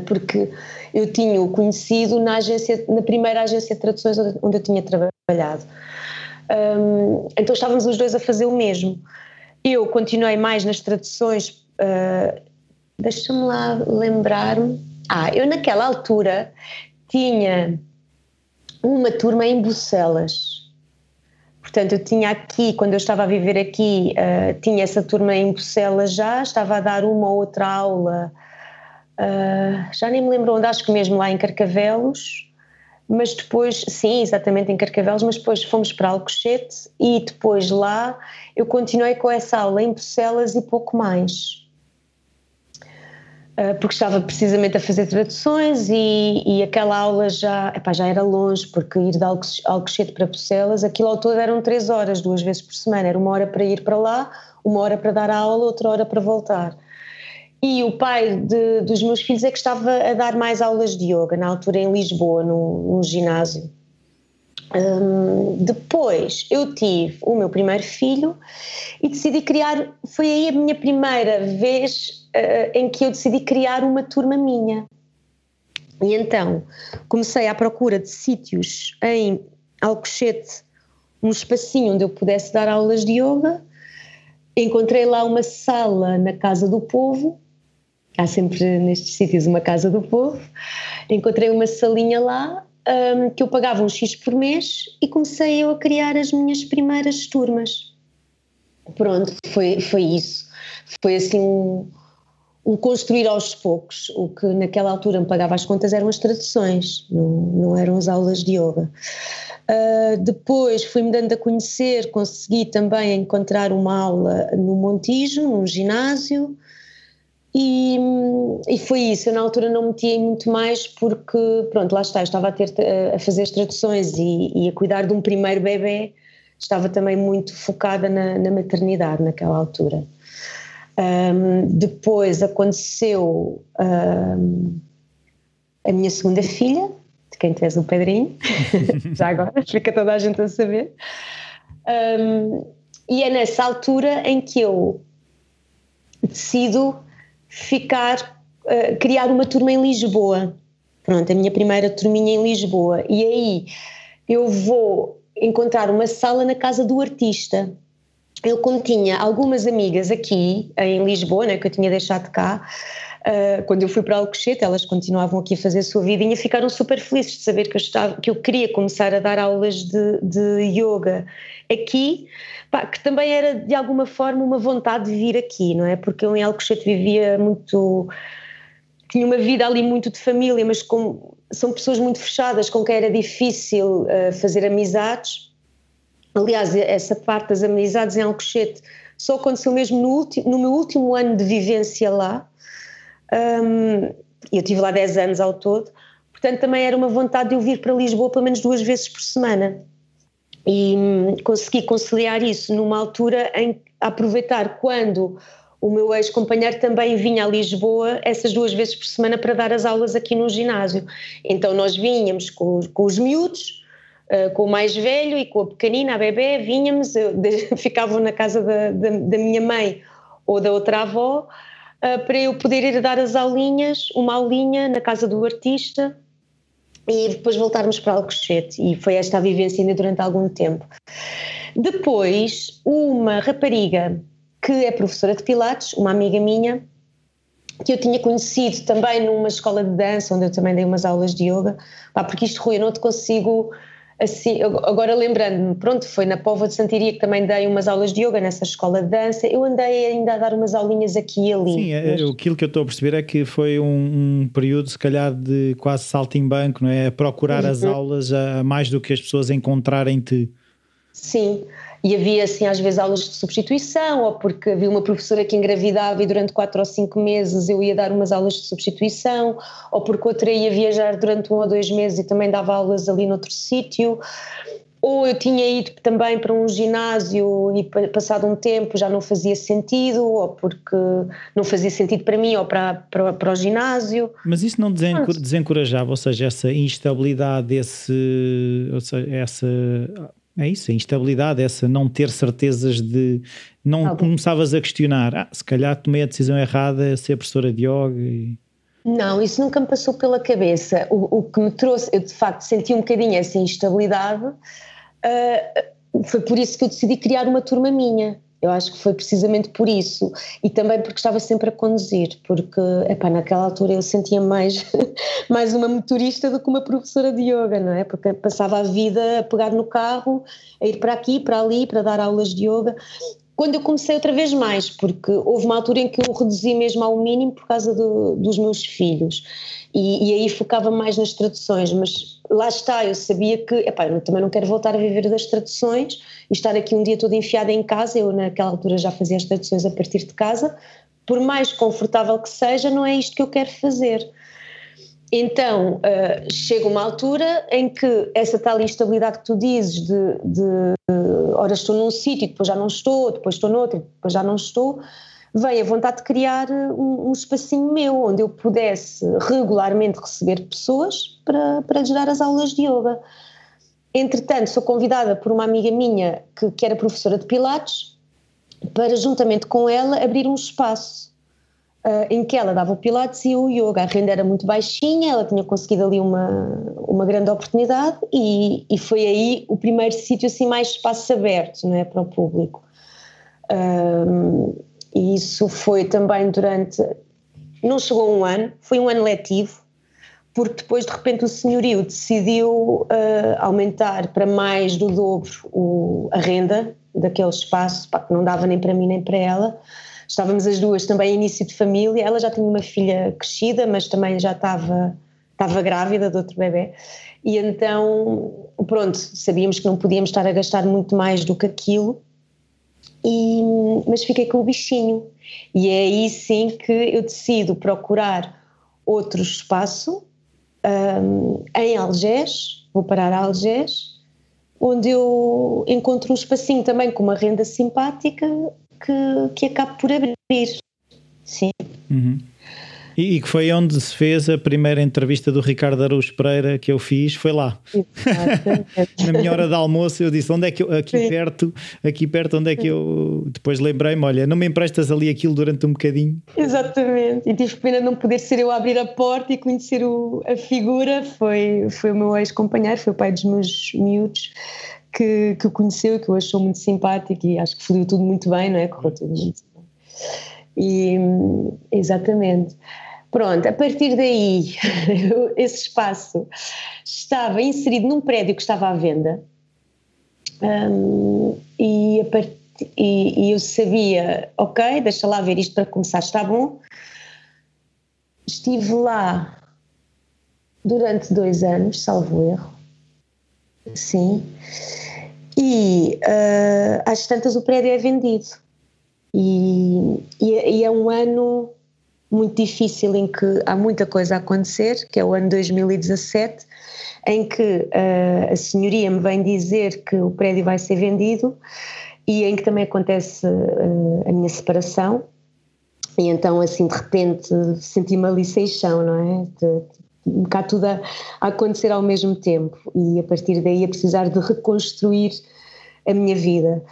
Porque eu tinha o conhecido na, agência, na primeira agência de traduções onde eu tinha trabalhado. Então estávamos os dois a fazer o mesmo. Eu continuei mais nas traduções, uh, deixa-me lá lembrar-me. Ah, eu naquela altura tinha uma turma em Bucelas. Portanto, eu tinha aqui, quando eu estava a viver aqui, uh, tinha essa turma em Bucelas já, estava a dar uma ou outra aula Uh, já nem me lembro onde, acho que mesmo lá em Carcavelos, mas depois, sim, exatamente em Carcavelos, mas depois fomos para Alcochete e depois lá eu continuei com essa aula em Bucelas e pouco mais. Uh, porque estava precisamente a fazer traduções e, e aquela aula já, epá, já era longe, porque ir de Alcochete para Bucelas, aquilo ao todo eram três horas, duas vezes por semana, era uma hora para ir para lá, uma hora para dar a aula, outra hora para voltar. E o pai de, dos meus filhos é que estava a dar mais aulas de yoga, na altura em Lisboa, num, num ginásio. Depois eu tive o meu primeiro filho e decidi criar. Foi aí a minha primeira vez uh, em que eu decidi criar uma turma minha. E então comecei à procura de sítios em Alcochete, um espacinho onde eu pudesse dar aulas de yoga. Encontrei lá uma sala na Casa do Povo há sempre nestes sítios uma casa do povo. Encontrei uma salinha lá um, que eu pagava um X por mês e comecei eu a criar as minhas primeiras turmas. Pronto, foi, foi isso. Foi assim um, um construir aos poucos. O que naquela altura me pagava as contas eram as traduções, não, não eram as aulas de yoga. Uh, depois fui-me dando a conhecer, consegui também encontrar uma aula no Montijo, num ginásio, e, e, foi isso, eu na altura não metia muito mais porque, pronto, lá está, eu estava a, ter, a fazer as traduções e, e, a cuidar de um primeiro bebê, estava também muito focada na, na maternidade naquela altura. Um, depois aconteceu um, a minha segunda filha, de quem tu és o Pedrinho, (laughs) já agora, fica toda a gente a saber. Um, e é nessa altura em que eu decido ficar, uh, criar uma turma em Lisboa. Pronto, a minha primeira turminha em Lisboa. E aí eu vou encontrar uma sala na casa do artista. Eu, como tinha algumas amigas aqui em Lisboa, né, que eu tinha deixado cá, uh, quando eu fui para Alcochete, elas continuavam aqui a fazer a sua vidinha, ficaram super felizes de saber que eu, estava, que eu queria começar a dar aulas de, de yoga aqui pá, que também era de alguma forma uma vontade de vir aqui, não é? Porque eu em Alcochete vivia muito. tinha uma vida ali muito de família, mas com, são pessoas muito fechadas com quem era difícil uh, fazer amizades. Aliás, essa parte das amizades em Alcochete só aconteceu mesmo no, no meu último ano de vivência lá. Um, eu tive lá 10 anos ao todo, portanto também era uma vontade de eu vir para Lisboa pelo menos duas vezes por semana e hum, consegui conciliar isso numa altura em aproveitar quando o meu ex-companheiro também vinha a Lisboa essas duas vezes por semana para dar as aulas aqui no ginásio. Então nós vinhamos com, com os miúdos, com o mais velho e com a pequenina, a bebê, vinhamos, (laughs) ficavam na casa da, da, da, minha mãe ou da outra avó, uh, para eu poder ir dar as aulinhas, uma aulinha na casa do artista, e depois voltarmos para Alcochete e foi esta a vivência ainda durante algum tempo. Depois, uma rapariga que é professora de Pilates, uma amiga minha, que eu tinha conhecido também numa escola de dança, onde eu também dei umas aulas de yoga, pá, porque isto, Rui, eu não te consigo assim, agora lembrando-me, pronto, foi na Pova de Santiria que também dei umas aulas de yoga nessa escola de dança, eu andei ainda a dar umas aulinhas aqui e ali. Sim, é, aquilo que eu estou a perceber é que foi um, um, período se calhar de quase salto em banco, não é? A procurar uhum. as aulas a, a mais do que as pessoas encontrarem-te. Sim, e havia assim às vezes aulas de substituição, ou porque havia uma professora que engravidava e durante quatro ou cinco meses eu ia dar umas aulas de substituição, ou porque outra ia viajar durante um ou dois meses e também dava aulas ali noutro sítio ou eu tinha ido também para um ginásio e passado um tempo já não fazia sentido, ou porque não fazia sentido para mim ou para, para, para o ginásio. Mas isso não desencorajava, ou seja, essa instabilidade, esse, ou seja, essa, é isso, a instabilidade, essa não ter certezas de. Não ah, começavas a questionar, ah, se calhar tomei a decisão errada, ser professora de yoga. E... Não, isso nunca me passou pela cabeça. O, o que me trouxe, eu de facto senti um bocadinho essa instabilidade uh, foi por isso que eu decidi criar uma turma minha. Eu acho que foi precisamente por isso e também porque estava sempre a conduzir, porque epá, naquela altura eu sentia mais, (laughs) mais uma motorista do que uma professora de yoga, não é? Porque passava a vida a pegar no carro, a ir para aqui, para ali, para dar aulas de yoga. Quando eu comecei outra vez mais, porque houve uma altura em que eu reduzi mesmo ao mínimo por causa do, dos meus filhos. E, e aí focava mais nas traduções, mas lá está, eu sabia que, epá, eu também não quero voltar a viver das traduções e estar aqui um dia todo enfiada em casa, eu naquela altura já fazia as traduções a partir de casa, por mais confortável que seja, não é isto que eu quero fazer. Então, uh, chega uma altura em que essa tal instabilidade que tu dizes de, de, ora estou num sítio, depois já não estou, depois estou noutro, depois já não estou, veio a vontade de criar um, um, espacinho meu onde eu pudesse regularmente receber pessoas para, para lhes dar as aulas de yoga. Entretanto, sou convidada por uma amiga minha que, que era professora de Pilates para, juntamente com ela, abrir um espaço uh, em que ela dava o Pilates e o yoga. A renda era muito baixinha, ela tinha conseguido ali uma, uma grande oportunidade e, e foi aí o primeiro sítio assim mais espaço aberto não é, para o público. E isso foi também durante. Não chegou um ano, foi um ano letivo, porque depois de repente o senhorio decidiu uh, aumentar para mais do dobro o, a renda daquele espaço, pá, que não dava nem para mim nem para ela. Estávamos as duas também início de família, ela já tinha uma filha crescida, mas também já estava, estava grávida de outro bebê. E então, pronto, sabíamos que não podíamos estar a gastar muito mais do que aquilo e, mas fiquei com o bichinho. E é aí sim que eu decido procurar outro espaço um, em Algés, vou parar a Algés, onde eu encontro um espacinho também com uma renda simpática que, que acabo por abrir. Sim. Uhum. E, que foi onde se fez a primeira entrevista do Ricardo Araújo Pereira que eu fiz, foi lá. (laughs) Na minha hora de almoço eu disse, onde é que eu, aqui perto, aqui perto, onde é que eu, depois lembrei-me, olha, não me emprestas ali aquilo durante um bocadinho? Exatamente, e tive pena não poder ser eu a abrir a porta e conhecer o, a figura, foi, foi o meu ex-companheiro, foi o pai dos meus miúdos, que, que o conheceu, que o achou muito simpático e acho que fluiu tudo muito bem, não é? Correu tudo muito bem. E, exatamente. Pronto, a partir daí, (laughs) esse espaço estava inserido num prédio que estava à venda um, e, part... e, e, eu sabia, ok, deixa lá ver isto para começar, está bom. Estive lá durante dois anos, salvo erro, sim, e uh, às tantas o prédio é vendido. E, e, e, é um ano muito difícil em que há muita coisa a acontecer, que é o ano 2017, em que uh, a senhoria me vem dizer que o prédio vai ser vendido e em que também acontece uh, a minha separação. E então, assim, de repente, senti uma liceção, não é? De, tudo a, a acontecer ao mesmo tempo e a partir daí a precisar de reconstruir a minha vida.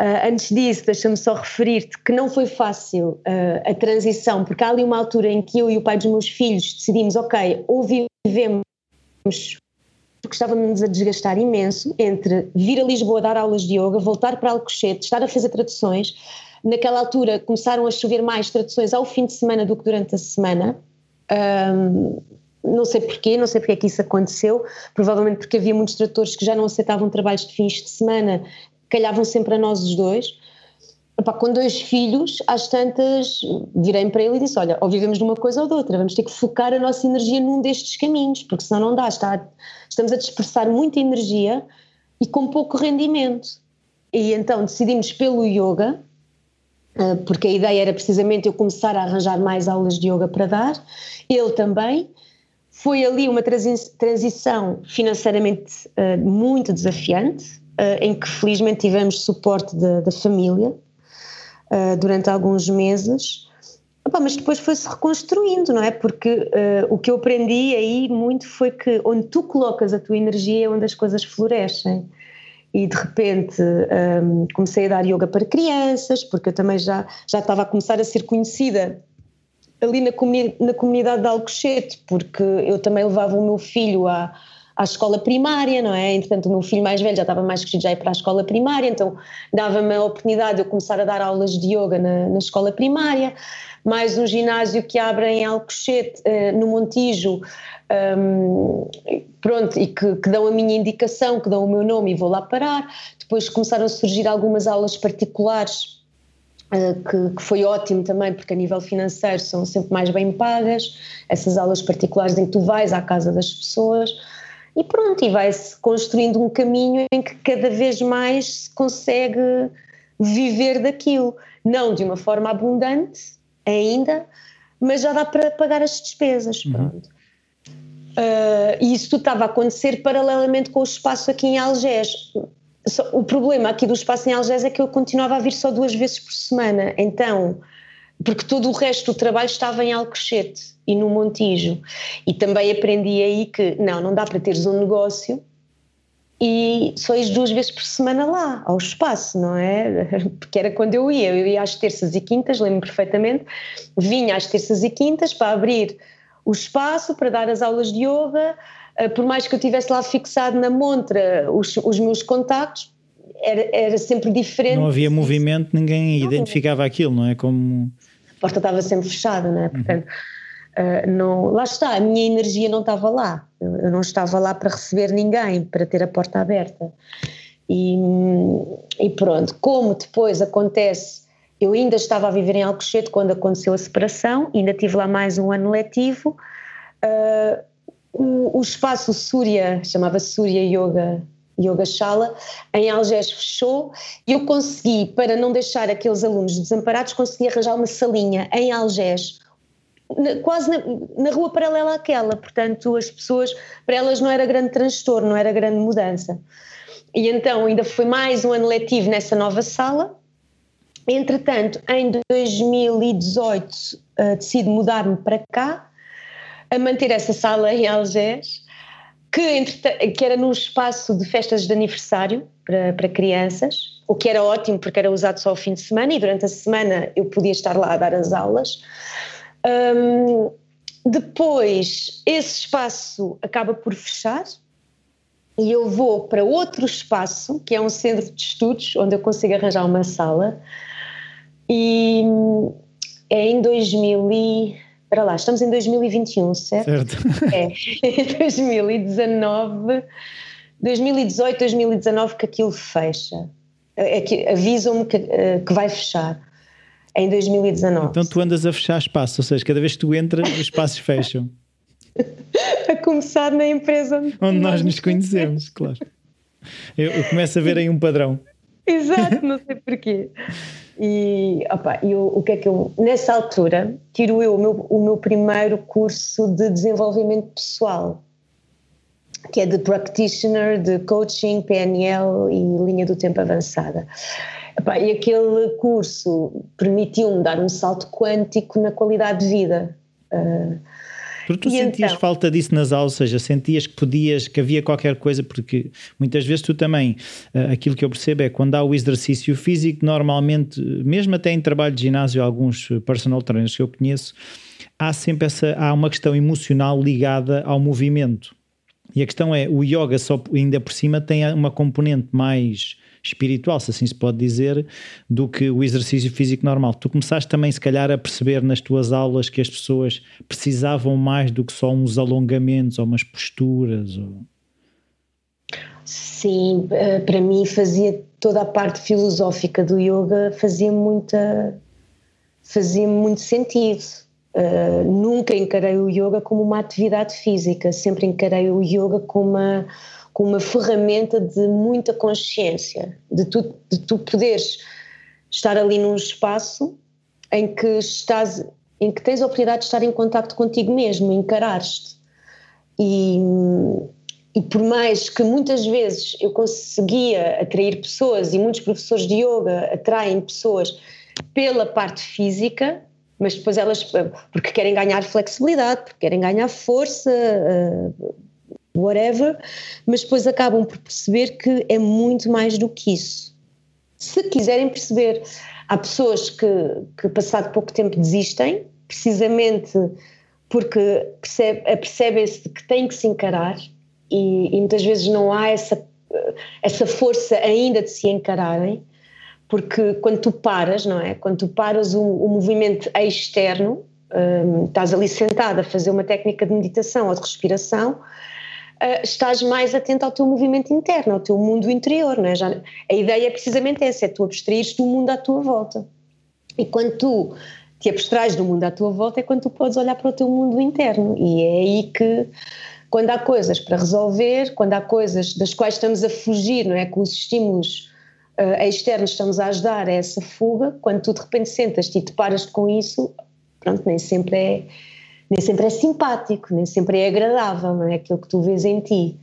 Uh, antes disso, deixa-me só referir-te que não foi fácil uh, a transição, porque há ali uma altura em que eu e o pai dos meus filhos decidimos, ok, ou vivemos porque estávamos a desgastar imenso entre vir a Lisboa dar aulas de yoga, voltar para Alcochete, estar a fazer traduções. Naquela altura começaram a chover mais traduções ao fim de semana do que durante a semana. Um, não sei porquê, não sei porque é que isso aconteceu, provavelmente porque havia muitos tradutores que já não aceitavam trabalhos de fins de semana calhavam sempre a nós os dois. Epá, com dois filhos, às tantas, virei para ele e disse: Olha, ou vivemos de uma coisa ou de outra, vamos ter que focar a nossa energia num destes caminhos, porque senão não dá. Está, estamos a dispersar muita energia e com pouco rendimento. e então decidimos pelo yoga, uh, porque a ideia era precisamente eu começar a arranjar mais aulas de yoga para dar, ele também. Foi ali uma transição financeiramente uh, muito desafiante, em que felizmente tivemos suporte da, da família durante alguns meses. Opa, mas depois foi-se reconstruindo, não é? Porque uh, o que eu aprendi aí muito foi que onde tu colocas a tua energia é onde as coisas florescem. E de repente um, comecei a dar yoga para crianças, porque eu também já, já estava a começar a ser conhecida ali na, comuni na comunidade de Alcochete, porque eu também levava o meu filho à, à escola primária, não é? Entretanto, o meu filho mais velho já estava mais crescido, já ia para a escola primária, então dava-me a oportunidade de eu começar a dar aulas de yoga na, na escola primária mais um ginásio que abre em Alcochete, uh, no Montijo, um, pronto, e que, que, dão a minha indicação, que dão o meu nome e vou lá parar. Depois começaram a surgir algumas aulas particulares, que, que, foi ótimo também, porque a nível financeiro são sempre mais bem pagas, essas aulas particulares em que tu vais à casa das pessoas. E pronto, e vai-se construindo um caminho em que cada vez mais se consegue viver daquilo. Não de uma forma abundante, ainda, mas já dá para pagar as despesas. Uhum. Pronto. Uh, e isso tudo estava a acontecer paralelamente com o espaço aqui em Algés. O problema aqui do espaço em Algés é que eu continuava a vir só duas vezes por semana, então, porque todo o resto do trabalho estava em Alcochete e no Montijo. E também aprendi aí que não, não dá para teres um negócio e só ir duas vezes por semana lá, ao espaço, não é? (laughs) Porque era quando eu ia, eu ia às terças e quintas, lembro perfeitamente, vinha às terças e quintas para abrir o espaço, para dar as aulas de yoga, por mais que eu tivesse lá fixado na montra os, os meus contactos, era, era sempre diferente. Não havia movimento, ninguém não, identificava aquilo, não é? Como... A porta estava sempre fechada, não é? Portanto, uhum Uh, não, lá está, a minha energia não estava lá, eu não estava lá para receber ninguém, para ter a porta aberta. E, e pronto, como depois acontece, eu ainda estava a viver em Alcochete quando aconteceu a separação, ainda tive lá mais um ano letivo. Uh, o, o, espaço Surya, chamava-se Surya Yoga Yoga Shala, em Algés fechou e eu consegui, para não deixar aqueles alunos desamparados, consegui arranjar uma salinha em Algés, quase na, na, rua paralela àquela, portanto as pessoas, para elas não era grande transtorno, não era grande mudança. E então ainda foi mais um ano letivo nessa nova sala. Entretanto, em 2018 uh, decido mudar-me para cá, a manter essa sala em Algés, que, que era num espaço de festas de aniversário para, para crianças, o que era ótimo porque era usado só ao fim de semana e durante a semana eu podia estar lá a dar as aulas. Um, depois, esse espaço acaba por fechar e eu vou para outro espaço, que é um centro de estudos, onde eu consigo arranjar uma sala. E é em 2000 e... Para lá, estamos em 2021, certo? Certo. (laughs) É, em 2019, 2018, 2019 que aquilo fecha. É que avisam-me que, eh, que vai fechar em 2019. Então tu andas a fechar espaço, ou seja, cada vez que tu entras, os espaços fecham. (laughs) a começar na empresa onde, onde nós nos conhecemos, claro. Eu, eu, começo a ver aí um padrão. Exato, não sei porquê. E, opa, eu, o que é que eu. Nessa altura, tiro eu o meu, o meu primeiro curso de desenvolvimento pessoal, que é de practitioner, de coaching, PNL e linha do tempo avançada. Epá, e aquele curso permitiu-me dar um salto quântico na qualidade de vida. Uh, porque tu sentias então, falta disso nas aulas, ou seja, sentias que podias, que havia qualquer coisa, porque muitas vezes tu também, uh, aquilo que eu percebo é quando há o exercício físico, normalmente, mesmo até em trabalho de ginásio, alguns personal trainers que eu conheço, há sempre essa, há uma questão emocional ligada ao movimento. E a questão é, o yoga só ainda por cima tem uma componente mais espiritual, se assim se pode dizer, do que o exercício físico normal. Tu começaste também, se calhar, a perceber nas tuas aulas que as pessoas precisavam mais do que só uns alongamentos ou umas posturas? Ou... Sim, eh, para mim fazia toda a parte filosófica do yoga, fazia muita fazia muito sentido. Uh, nunca encarei o yoga como uma atividade física, sempre encarei o yoga como uma com uma ferramenta de muita consciência, de tu, de tu poderes estar ali num espaço em que estás, em que tens a oportunidade de estar em contato contigo mesmo, encarares-te. E, e por mais que muitas vezes eu conseguia atrair pessoas e muitos professores de yoga atraem pessoas pela parte física, mas depois elas, porque querem ganhar flexibilidade, porque querem ganhar força, uh, whatever, mas depois acabam por perceber que é muito mais do que isso. Se quiserem perceber, há pessoas que, que passado pouco tempo desistem, precisamente porque percebe, percebem-se que têm que se encarar e, e, muitas vezes não há essa, essa força ainda de se encararem porque quando tu paras, não é? Quando tu paras o, o movimento externo, um, estás ali sentado a fazer uma técnica de meditação ou de respiração, uh, estás mais atento ao teu movimento interno, ao teu mundo interior, não é? Já, a ideia é precisamente essa, é tu abstraires do mundo à tua volta. E quando tu te abstrais do mundo à tua volta é quando tu podes olhar para o teu mundo interno e é aí que quando há coisas para resolver, quando há coisas das quais estamos a fugir, não é? Com os estímulos uh, externos estamos a ajudar a essa fuga, quando tu de repente sentas-te e te paras com isso, pronto, nem sempre é nem sempre é simpático, nem sempre é agradável, não é aquilo que tu vês em ti.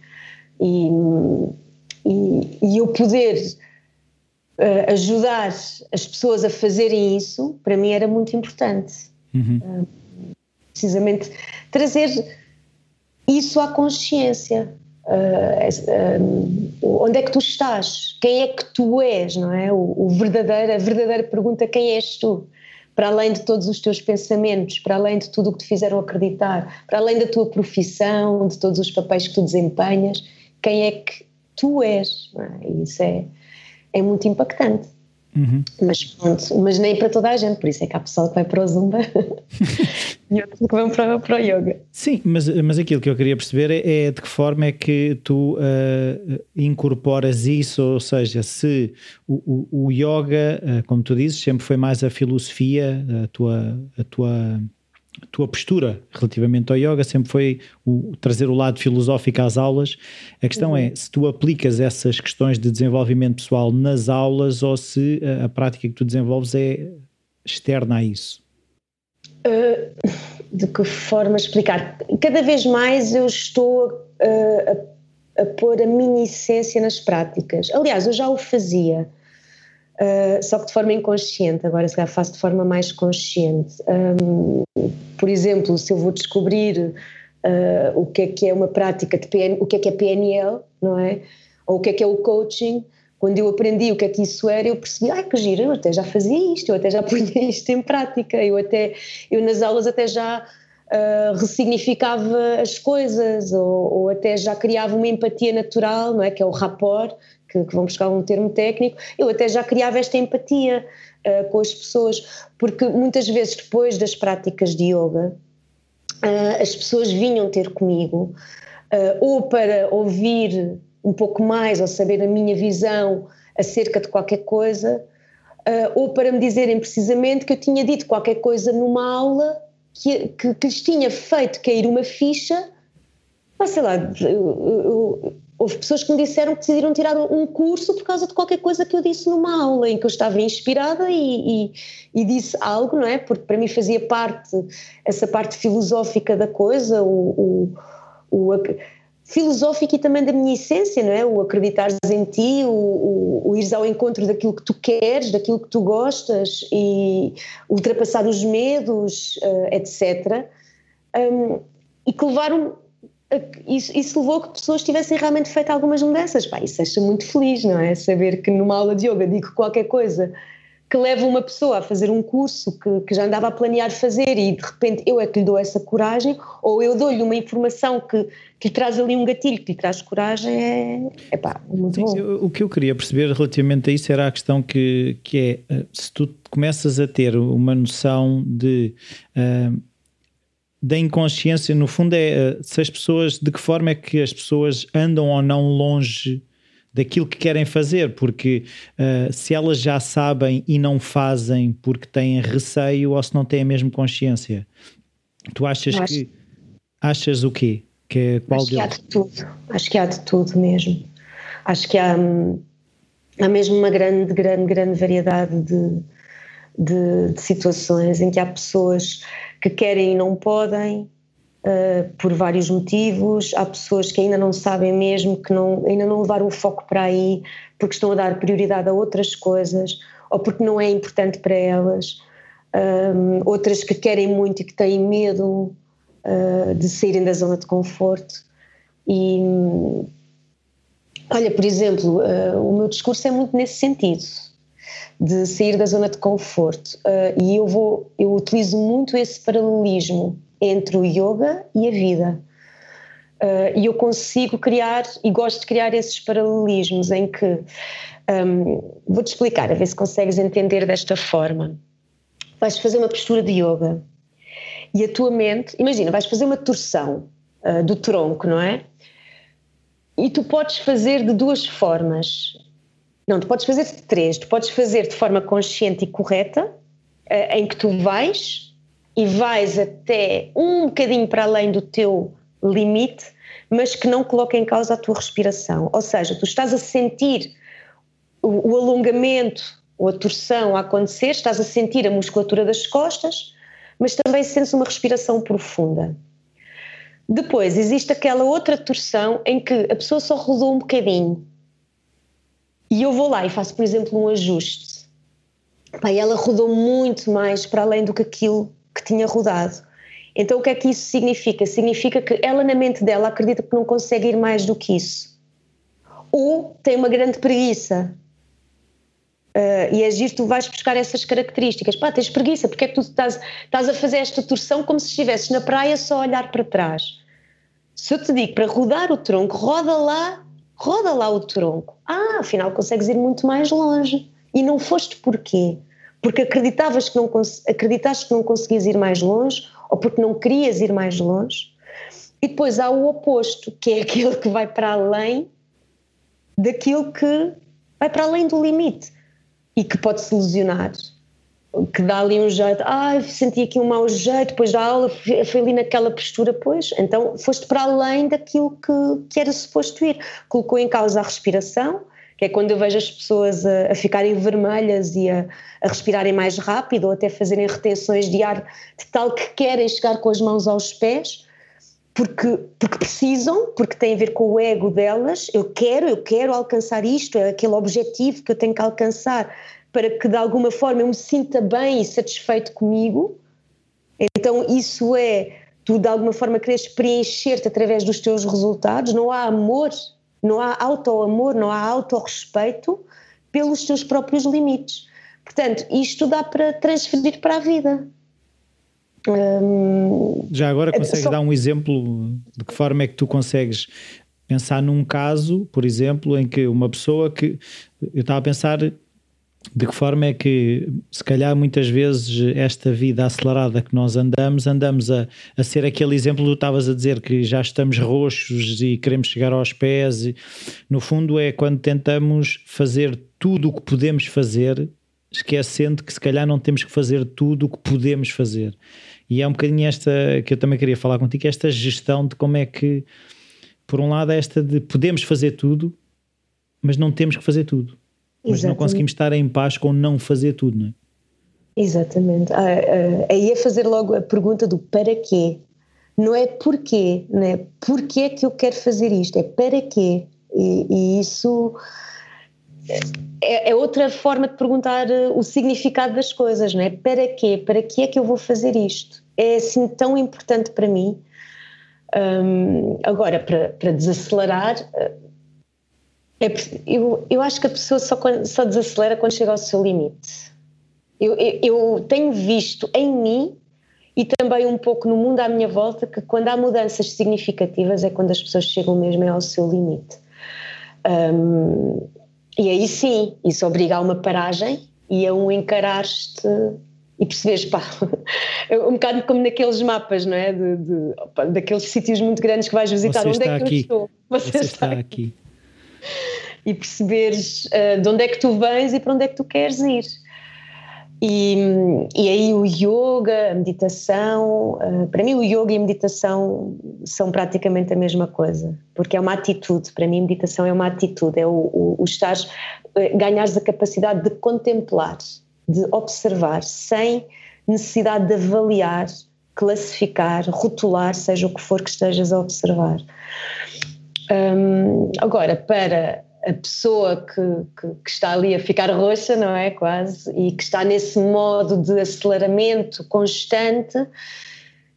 E, e, e eu poder uh, ajudar as pessoas a fazerem isso, para mim era muito importante. Uhum. Uh, precisamente trazer isso à consciência. Uh, onde é que tu estás? Quem é que tu és, não é? O, o verdadeiro, a verdadeira pergunta: quem és tu? Para além de todos os teus pensamentos, para além de tudo o que te fizeram acreditar, para além da tua profissão, de todos os papéis que tu desempenhas, quem é que tu és? É? Isso é, é muito impactante. Uhum. Mas pronto, mas nem para toda a gente, por isso é que há pessoal que vai para o Zumba (laughs) e outros que vão para, para o Yoga. Sim, mas, mas aquilo que eu queria perceber é, é de que forma é que tu uh, incorporas isso, ou seja, se o, o, o Yoga, uh, como tu dizes, sempre foi mais a filosofia, a tua, a tua tua postura relativamente ao yoga sempre foi o, trazer o lado filosófico às aulas. A questão uhum. é se tu aplicas essas questões de desenvolvimento pessoal nas aulas ou se a, a prática que tu desenvolves é externa a isso. Uh, de que forma explicar? Cada vez mais eu estou uh, a, a pôr a minha essência nas práticas. Aliás, eu já o fazia Uh, só que de forma inconsciente, agora se calhar faço de forma mais consciente. Um, por exemplo, se eu vou descobrir uh, o que é que é uma prática de o que é que é PNL, não é? Ou o que é que é o coaching, quando eu aprendi o que é que isso era, eu percebi, ai que giro, eu até já fazia isto, eu até já (laughs) punha isto em prática, eu até, eu nas aulas até já uh, ressignificava as coisas, ou, ou, até já criava uma empatia natural, não é? Que é o rapport, que, que vão buscar um termo técnico, eu até já criava esta empatia uh, com as pessoas, porque muitas vezes depois das práticas de yoga, uh, as pessoas vinham ter comigo, uh, ou para ouvir um pouco mais, ou saber a minha visão acerca de qualquer coisa, ou para me dizerem precisamente que eu tinha dito qualquer coisa numa aula que, que, que lhes tinha feito cair uma ficha, ah, sei lá, eu, eu, houve pessoas que me disseram que decidiram tirar um curso por causa de qualquer coisa que eu disse numa aula em que eu estava inspirada e, e, e disse algo, não é? Porque para mim fazia parte, essa parte filosófica da coisa, o, o, o filosófico e também da minha essência, não é? O acreditares em ti, o, o, o ao encontro daquilo que tu queres, daquilo que tu gostas e ultrapassar os medos, uh, etc. Um, e que levaram isso, isso, levou a que pessoas tivessem realmente feito algumas mudanças. Pá, isso deixa muito feliz, não é? Saber que numa aula de yoga digo qualquer coisa que leva uma pessoa a fazer um curso que, que já andava a planear fazer e de repente eu é que lhe dou essa coragem, ou eu dou-lhe uma informação que, que lhe traz ali um gatilho, que lhe traz coragem, é, é pá, muito Sim, bom. O que eu queria perceber relativamente a isso era a questão que, que é, eh, se tu começas a ter uma noção de. Uh, da inconsciência, no fundo, é eh, se as pessoas, de que forma é que as pessoas andam ou não longe daquilo que querem fazer, porque uh, se elas já sabem e não fazem porque têm receio ou se não têm a mesma consciência. Tu achas que. Achas o quê? Que é qual Acho deles? que há de tudo, acho que há de tudo mesmo. Acho que há, há mesmo uma grande, grande, grande variedade de, de, de situações em que há pessoas que querem e não podem, Uh, por vários motivos. Há pessoas que ainda não sabem mesmo, que não, ainda não levaram o foco para aí, porque estão a dar prioridade a outras coisas ou porque não é importante para elas. Um, outras que querem muito e que têm medo uh, de saírem da zona de conforto. E olha, por exemplo, uh, o meu discurso é muito nesse sentido de sair da zona de conforto uh, e eu vou eu utilizo muito esse paralelismo entre o yoga e a vida e eu consigo criar e gosto de criar esses paralelismos em que um, vou-te explicar a ver se consegues entender desta forma vais fazer uma postura de yoga e a tua mente, imagina, vais fazer uma torção uh, do tronco, não é? E tu podes fazer de duas formas. Não, tu podes fazer de três. Tu podes fazer de forma consciente e correta, uh, em que tu vais e vais até um bocadinho para além do teu limite, mas que não coloca em causa a tua respiração. Ou seja, tu estás a sentir o, o alongamento ou a torção a acontecer, estás a sentir a musculatura das costas, mas também sentes uma respiração profunda. Depois existe aquela outra torção em que a pessoa só rodou um bocadinho. E eu vou lá e faço, por exemplo, um ajuste. Pai, ela rodou muito mais para além do que aquilo que tinha rodado. Então o que é que isso significa? Significa que ela na mente dela acredita que não consegue ir mais do que isso. Ou tem uma grande preguiça Uh, e agir, tu vais buscar essas características. Pá, tens preguiça, porque é que tu estás, estás a fazer esta torção como se estivesses na praia só a olhar para trás? Se eu te digo para rodar o tronco, roda lá, roda lá o tronco. Ah, afinal consegues ir muito mais longe. E não foste porquê? Porque acreditavas que não, acreditaste que não conseguias ir mais longe ou porque não querias ir mais longe. E depois há o oposto, que é (laughs) aquele que vai para além daquilo que vai para além do limite e que pode se lesionar, que dá ali um jeito, ah, senti aqui um mau jeito, depois da aula foi ali naquela postura, pois, então foste para além daquilo que, que era suposto ir, colocou em causa a respiração, que é quando eu vejo as pessoas a, a ficarem vermelhas e a, a, respirarem mais rápido ou até fazerem retenções de ar de tal que querem chegar com as mãos aos pés, porque, porque precisam, porque tem a ver com o ego delas. Eu quero, eu quero alcançar isto, é aquele objetivo que eu tenho que alcançar para que de alguma forma eu me sinta bem e satisfeito comigo. Então, isso é tu de alguma forma queres preencher-te através dos teus resultados. Não há amor, não há auto-amor, não há auto-respeito pelos teus próprios limites. Portanto, isto dá para transferir para a vida. Já agora é consegues só... dar um exemplo de que forma é que tu consegues pensar num caso, por exemplo, em que uma pessoa que eu estava a pensar de que forma é que, se calhar, muitas vezes esta vida acelerada que nós andamos, andamos a, a ser aquele exemplo que tu estavas a dizer que já estamos roxos e queremos chegar aos pés. E, no fundo, é quando tentamos fazer tudo o que podemos fazer, esquecendo que se calhar não temos que fazer tudo o que podemos fazer. E é um bocadinho esta que eu também queria falar contigo, esta gestão de como é que, por um lado, é esta de podemos fazer tudo, mas não temos que fazer tudo. Mas Exatamente. não conseguimos estar em paz com não fazer tudo, não é? Exatamente. Ah, ah, aí é fazer logo a pergunta do para quê. Não é porquê, não é porquê é que eu quero fazer isto, é para quê. E, e isso é, é, outra forma de perguntar eh, o significado das coisas, não é? Para quê? Para que é que eu vou fazer isto? É assim tão importante para mim. Um, agora, para, para desacelerar, é, eu, eu acho que a pessoa só, só desacelera quando chega ao seu limite. Eu, eu, eu tenho visto em mim e também um pouco no mundo à minha volta que quando há mudanças significativas é quando as pessoas chegam mesmo ao seu limite. Um, e aí sim, isso obriga a uma paragem e a um encarar-te e perceberes, pá, (laughs) um bocado como naqueles mapas, não é? De, de opa, daqueles sítios muito grandes que vais visitar. Você onde é que aqui. eu estou? (laughs) Você, Você está, está aqui. E perceberes uh, de onde é que tu vens e para onde é que tu queres ir. E, e aí o yoga, a meditação, uh, para mim o yoga e a meditação são praticamente a mesma coisa, porque é uma atitude, para mim meditação é uma atitude, é o, o, o estar, uh, ganhares a capacidade de contemplar, de observar, sem necessidade de avaliar, classificar, rotular, seja o que for que estejas a observar. Um, agora, para a pessoa que, que, que, está ali a ficar roxa, não é? Quase, e que está nesse modo de aceleramento constante,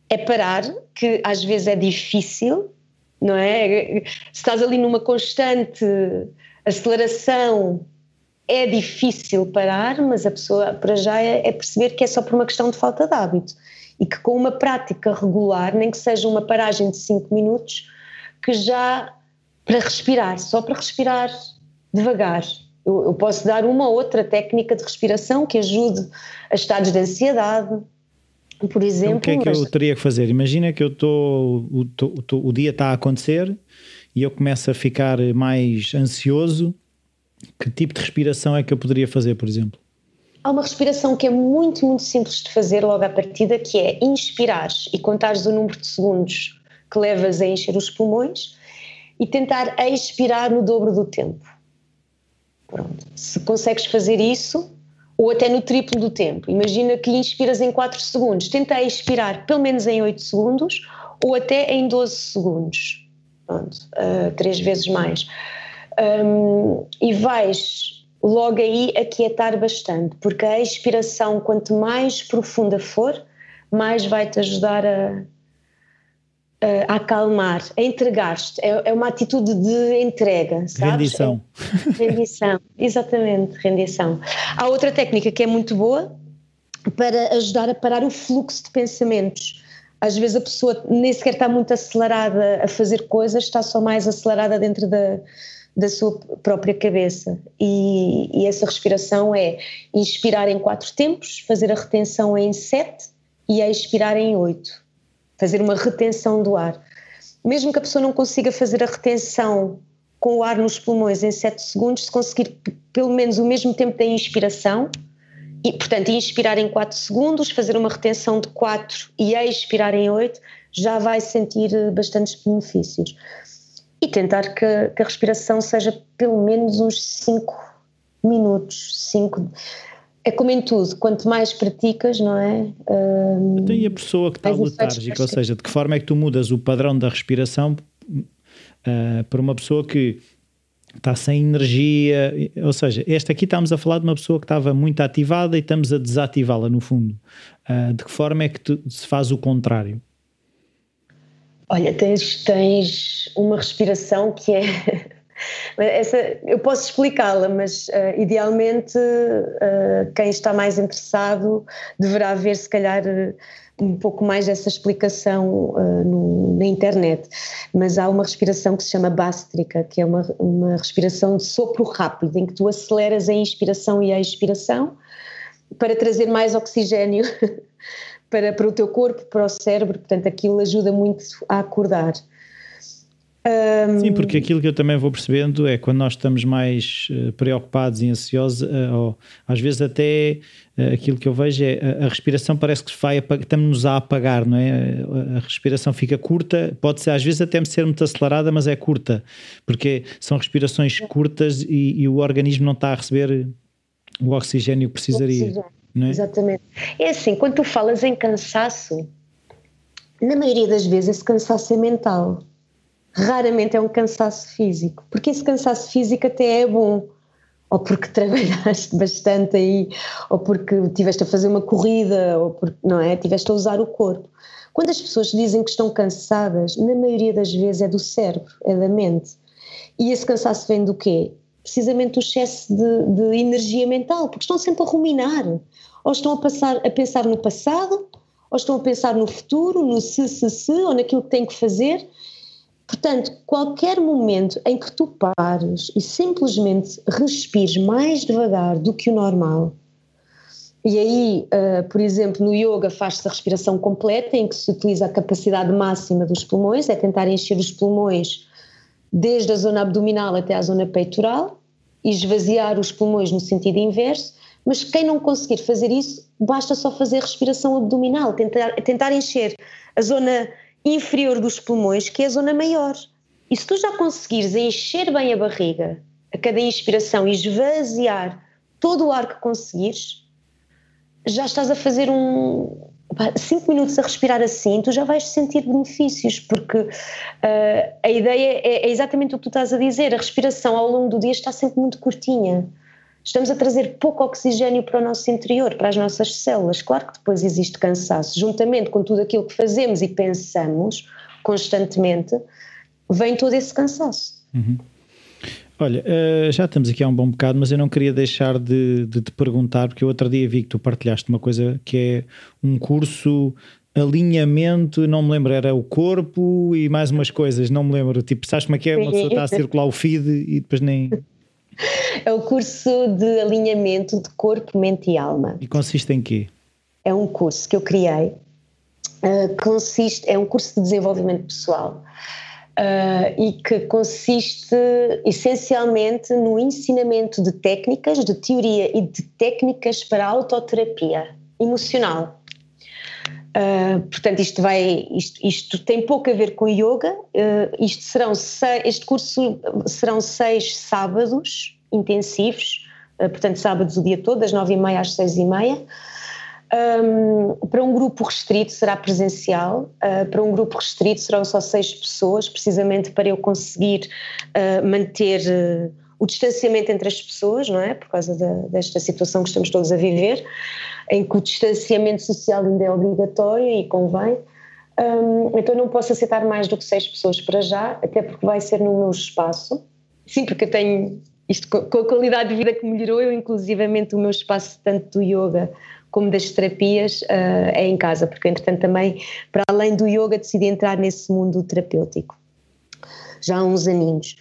é parar, que às vezes é difícil, não é? Se estás ali numa constante aceleração, é difícil parar, mas a pessoa, para já, é, é perceber que é só por uma questão de falta de hábito e que com uma prática regular, nem que seja uma paragem de 5 minutos, que já para respirar, só para respirar devagar. Eu, eu, posso dar uma outra técnica de respiração que ajude a estados de ansiedade, por exemplo. Então, o que é que eu teria que fazer? Imagina que eu estou, o, o dia está a acontecer e eu começo a ficar mais ansioso. Que tipo de respiração é que eu poderia fazer, por exemplo? Há uma respiração que é muito, muito simples de fazer logo à partida, que é inspirar e contares o número de segundos que levas a encher os pulmões e tentar expirar no dobro do tempo. Pronto. Se consegues fazer isso, ou até no triplo do tempo, imagina que inspiras em 4 segundos, tenta expirar pelo menos em 8 segundos ou até em 12 segundos. Pronto, uh, três vezes mais. Um, e vais logo aí aquietar bastante, porque a expiração, quanto mais profunda for, mais vai te ajudar a, a acalmar, a entregar-te. É, é, uma atitude de entrega, sabes? Rendição. É, rendição, (laughs) exatamente, rendição. Há outra técnica que é muito boa para ajudar a parar o fluxo de pensamentos. Às vezes a pessoa nem sequer está muito acelerada a fazer coisas, está só mais acelerada dentro da, da sua própria cabeça. E, e essa respiração é inspirar em quatro tempos, fazer a retenção em sete e expirar em oito fazer uma retenção do ar. Mesmo que a pessoa não consiga fazer a retenção com o ar nos pulmões em 7 segundos, se conseguir pelo menos o mesmo tempo da inspiração, e, portanto, inspirar em 4 segundos, fazer uma retenção de 4 e expirar em 8, já vai sentir bastantes benefícios. E tentar que, a respiração seja pelo menos uns 5 minutos, 5 é como em tudo, quanto mais praticas, não é? Um, então, e a pessoa que está letárgica, ou seja, de que forma é que tu mudas o padrão da respiração uh, para uma pessoa que está sem energia, ou seja, esta aqui estamos a falar de uma pessoa que estava muito ativada e estamos a desativá-la no fundo. Uh, de que forma é que tu, se faz o contrário? Olha, tens, tens uma respiração que é Essa, eu posso explicá-la, mas uh, idealmente uh, quem está mais interessado deverá ver, se calhar, uh, um pouco mais dessa explicação no, na internet. Mas há uma respiração que se chama bástrica, que é uma, uma respiração de sopro rápido, em que tu aceleras a inspiração e a expiração para trazer mais oxigênio. (laughs) para, para o teu corpo, para o cérebro, portanto aquilo ajuda muito a acordar. Um... Sim, porque aquilo que eu também vou percebendo é quando nós estamos mais uh, preocupados e ansiosos, uh, ou às vezes até uh, aquilo que eu vejo é a, a respiração parece que vai estamos-nos a apagar, não é? A, a respiração fica curta, pode ser às vezes até ser muito acelerada, mas é curta, porque são respirações curtas e, e o organismo não está a receber o oxigênio que precisaria. É? Exatamente. É assim, quando tu falas em cansaço, na maioria das vezes esse cansaço é mental raramente é um cansaço físico, porque esse cansaço físico até é bom, ou porque (laughs) trabalhaste bastante aí, ou porque tiveste a fazer uma corrida, ou porque, não é, tiveste a usar o corpo. Quando as pessoas dizem que estão cansadas, na maioria das vezes é do cérebro, é da mente. E esse cansaço vem do quê? Precisamente do excesso de, de energia mental, porque estão sempre a ruminar, ou estão a, passar, a pensar no passado, ou estão a pensar no futuro, no se, se, se, ou naquilo que têm que fazer, Portanto, qualquer momento em que tu pares e simplesmente respires mais devagar do que o normal, e aí, uh, por exemplo, no yoga faz-se a respiração completa, em que se utiliza a capacidade máxima dos pulmões, é tentar encher os pulmões desde a zona abdominal até a zona peitoral e esvaziar os pulmões no sentido inverso, Mas quem não conseguir fazer isso, basta só fazer respiração abdominal, tentar, tentar encher a zona inferior dos pulmões, que é a zona maior. E se tu já conseguires encher bem a barriga a cada inspiração e esvaziar todo o ar que conseguires, já estás a fazer um. Cinco minutos a respirar assim, tu já vais sentir benefícios, porque uh, a ideia é, é exatamente o que tu estás a dizer. A respiração ao longo do dia está sempre muito curtinha estamos a trazer pouco oxigênio para o nosso interior, para as nossas células. Claro que depois existe cansaço, juntamente com tudo aquilo que fazemos e pensamos constantemente, vem todo esse cansaço. Uhum. Olha, uh, já estamos aqui há um bom bocado, mas eu não queria deixar de, de, te perguntar, porque eu outro dia vi que tu partilhaste uma coisa que é um curso alinhamento, não me lembro, era o corpo e mais umas coisas, não me lembro. Tipo, sabes como é que é? Uma pessoa está a circular o feed e depois nem. (laughs) (laughs) É o curso de alinhamento de corpo, mente e alma. E consiste em quê? É um curso que eu criei. Uh, consiste, é um curso de desenvolvimento pessoal. Uh, e que consiste essencialmente no ensinamento de técnicas, de teoria e de técnicas para autoterapia emocional. Uh, portanto, isto vai, isto, isto, tem pouco a ver com yoga. Uh, isto serão seis, este curso serão seis sábados intensivos, uh, portanto, sábados o dia todo, das nove e meia às seis e meia. Um, para um grupo restrito será presencial, para um grupo restrito serão só seis pessoas, precisamente para eu conseguir manter o distanciamento entre as pessoas, não é? Por causa desta situação que estamos todos a viver em que o distanciamento social ainda é obrigatório e convém. Um, então não posso aceitar mais do que seis pessoas para já, até porque vai ser no meu espaço. Sim, porque eu tenho isto com a qualidade de vida que melhorou, eu inclusivamente o meu espaço tanto do yoga como das terapias uh, é em casa, porque entretanto também, para além do yoga, decidi entrar nesse mundo terapêutico, já há uns aninhos.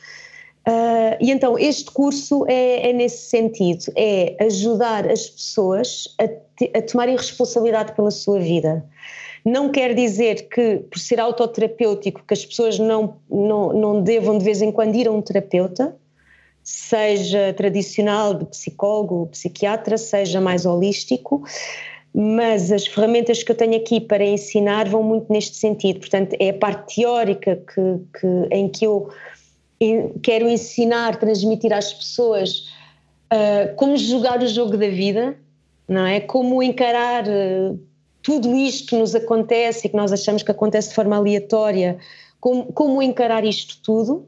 Uh, e então este curso é, é, nesse sentido, é ajudar as pessoas a, te, a, tomarem responsabilidade pela sua vida. Não quer dizer que, por ser autoterapêutico, que as pessoas não, não, não devam de vez em quando ir a um terapeuta, seja tradicional, de psicólogo, psiquiatra, seja mais holístico, mas as ferramentas que eu tenho aqui para ensinar vão muito neste sentido. Portanto, é a parte teórica que, que em que eu quero ensinar, transmitir às pessoas uh, como jogar o jogo da vida, não é? Como encarar uh, tudo isto que nos acontece e que nós achamos que acontece de forma aleatória, como, como encarar isto tudo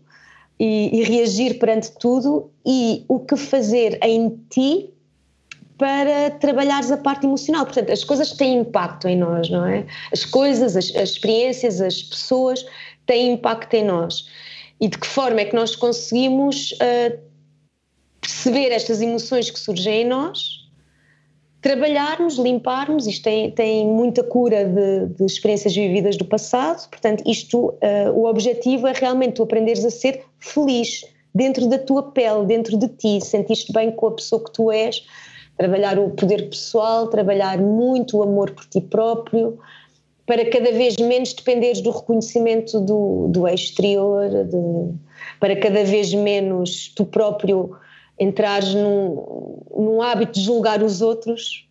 e, e reagir perante tudo e o que fazer em ti para trabalhares a parte emocional. Portanto, as coisas têm impacto em nós, não é? As coisas, as, as experiências, as pessoas têm impacto em nós e de que forma é que nós conseguimos uh, perceber estas emoções que surgem em nós, trabalharmos, limparmos, isto tem, tem muita cura de, de experiências vividas do passado, portanto isto, uh, o objetivo é realmente tu aprenderes a ser feliz dentro da tua pele, dentro de ti, sentiste bem com a pessoa que tu és, trabalhar o poder pessoal, trabalhar muito o amor por ti próprio, para cada vez menos dependeres do reconhecimento do, do exterior, de, para cada vez menos tu próprio entrares num, num hábito de julgar os outros,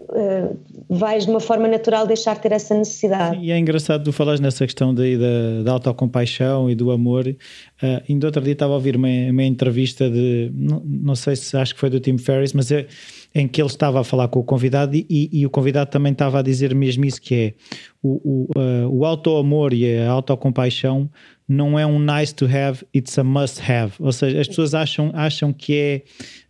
uh, vais de uma forma natural deixar de ter essa necessidade. E é engraçado tu falares nessa questão da, da, da autocompaixão e do amor. Uh, ainda outro dia estava a ouvir uma, uma entrevista de, não, não sei se acho que foi do Tim Ferriss, mas é em que ele estava a falar com o convidado e, e, o convidado também estava a dizer mesmo isso que é o, o, uh, o auto-amor e a autocompaixão não é um nice to have, it's a must have. Ou seja, as pessoas acham, acham que é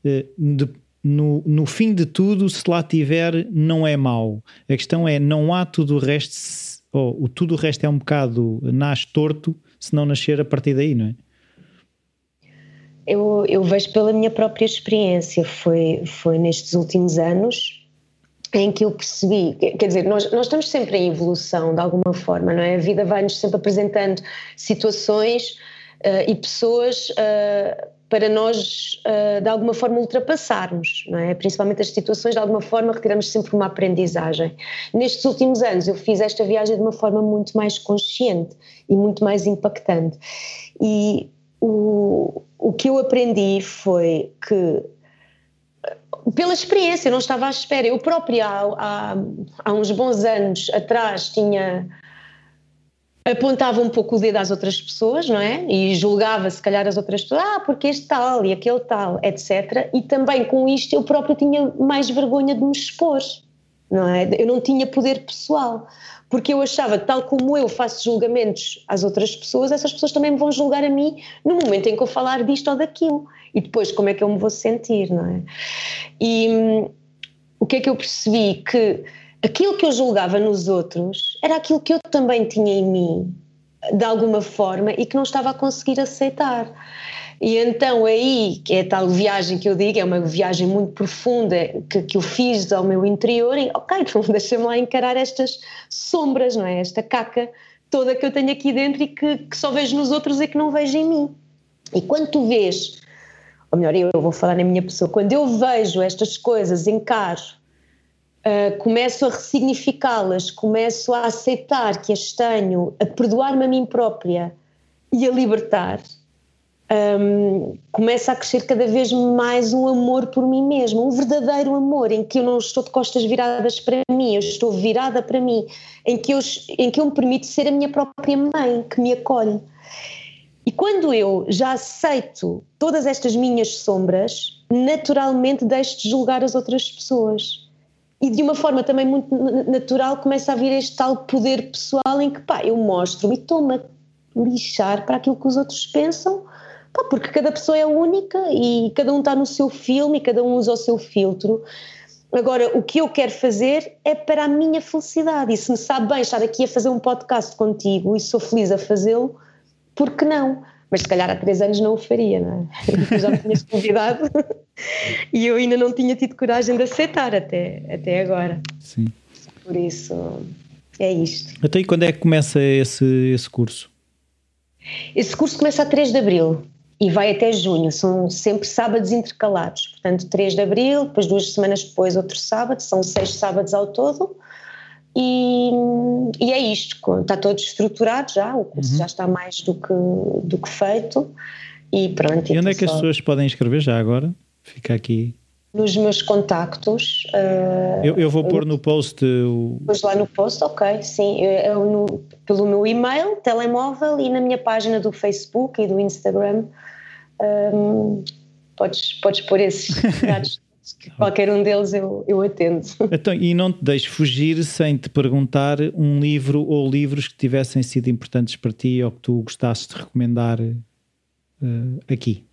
uh, de, no, no fim de tudo, se lá tiver, não é mau. A questão é, não há tudo o resto, ou o tudo o resto é um bocado nasce torto, se não nascer a partir daí, não é? Eu, eu vejo pela minha própria experiência, foi, foi nestes últimos anos em que eu percebi, quer dizer, nós, nós estamos sempre em evolução de alguma forma, não é? A vida vai-nos sempre apresentando situações uh, e pessoas uh, para nós, uh, de alguma forma, ultrapassarmos, não é? Principalmente as situações, de alguma forma, retiramos sempre uma aprendizagem. Nestes últimos anos, eu fiz esta viagem de uma forma muito mais consciente e muito mais impactante. E o, o que eu aprendi foi que pela experiência, eu não estava à espera. Eu própria, há, há, há uns bons anos atrás, tinha apontava um pouco o dedo às outras pessoas, não é? E julgava se calhar as outras pessoas, ah, porque este tal e aquele tal, etc. E também com isto eu própria tinha mais vergonha de me expor, não é? Eu não tinha poder pessoal, porque eu achava tal como eu faço julgamentos às outras pessoas, essas pessoas também me vão julgar a mim no momento em que eu falar disto ou daquilo. E depois como é que eu me vou sentir, não é? E hum, o que é que eu percebi? Que aquilo que eu julgava nos outros era aquilo que eu também tinha em mim, de alguma forma, e que não estava a conseguir aceitar. E então aí, que é a tal viagem que eu digo, é uma viagem muito profunda que, que eu fiz ao meu interior e ok, (laughs) então deixa-me lá encarar estas sombras, não é? Esta caca toda que eu tenho aqui dentro e que, que só vejo nos outros e que não vejo em mim. E quando tu vês, ou melhor, eu vou falar na minha pessoa, quando eu vejo estas coisas, encaro uh, começo a ressignificá-las, começo a aceitar que as tenho, a perdoar-me a mim própria e a libertar, um, começa a crescer cada vez mais um amor por mim mesma, um verdadeiro amor em que eu não estou de costas viradas para mim, eu estou virada para mim, em que eu, em que eu me permito ser a minha própria mãe, que me acolhe. E quando eu já aceito todas estas minhas sombras, naturalmente deixo de julgar as outras pessoas e de uma forma também muito natural começa a vir este tal poder pessoal em que pá, eu mostro e estou-me a lixar para aquilo que os outros pensam, pá, porque cada pessoa é única e cada um está no seu filme e cada um usa o seu filtro. Agora, o que eu quero fazer é para a minha felicidade e se me sabe bem estar aqui a fazer um podcast contigo e sou feliz a fazê-lo, por que não? Mas se calhar há três anos não o faria, não é? (laughs) Já me tinhas convidado (laughs) e eu ainda não tinha tido coragem de aceitar até, até agora. Sim. Por isso, é isto. Até e quando é que começa esse, esse curso? Esse curso começa a 3 de Abril e vai até junho, são sempre sábados intercalados, portanto 3 de Abril, depois duas semanas depois outro sábado, são seis sábados ao todo e, e, é isto, está todo estruturado já, o curso uhum. já está mais do que, do que feito e pronto. E onde é que só... as pessoas podem escrever já agora? Fica aqui. Nos meus contactos. Uh, eu, eu, vou pôr no post. O... Lá no post, ok, sim. Eu, eu no, pelo meu e-mail, telemóvel e na minha página do Facebook e do Instagram. Um, podes, podes pôr esses (laughs) dados Qualquer um deles eu, eu atendo. Então, e não te deixes fugir sem te perguntar um livro ou livros que tivessem sido importantes para ti ou que tu gostasses de recomendar uh, aqui.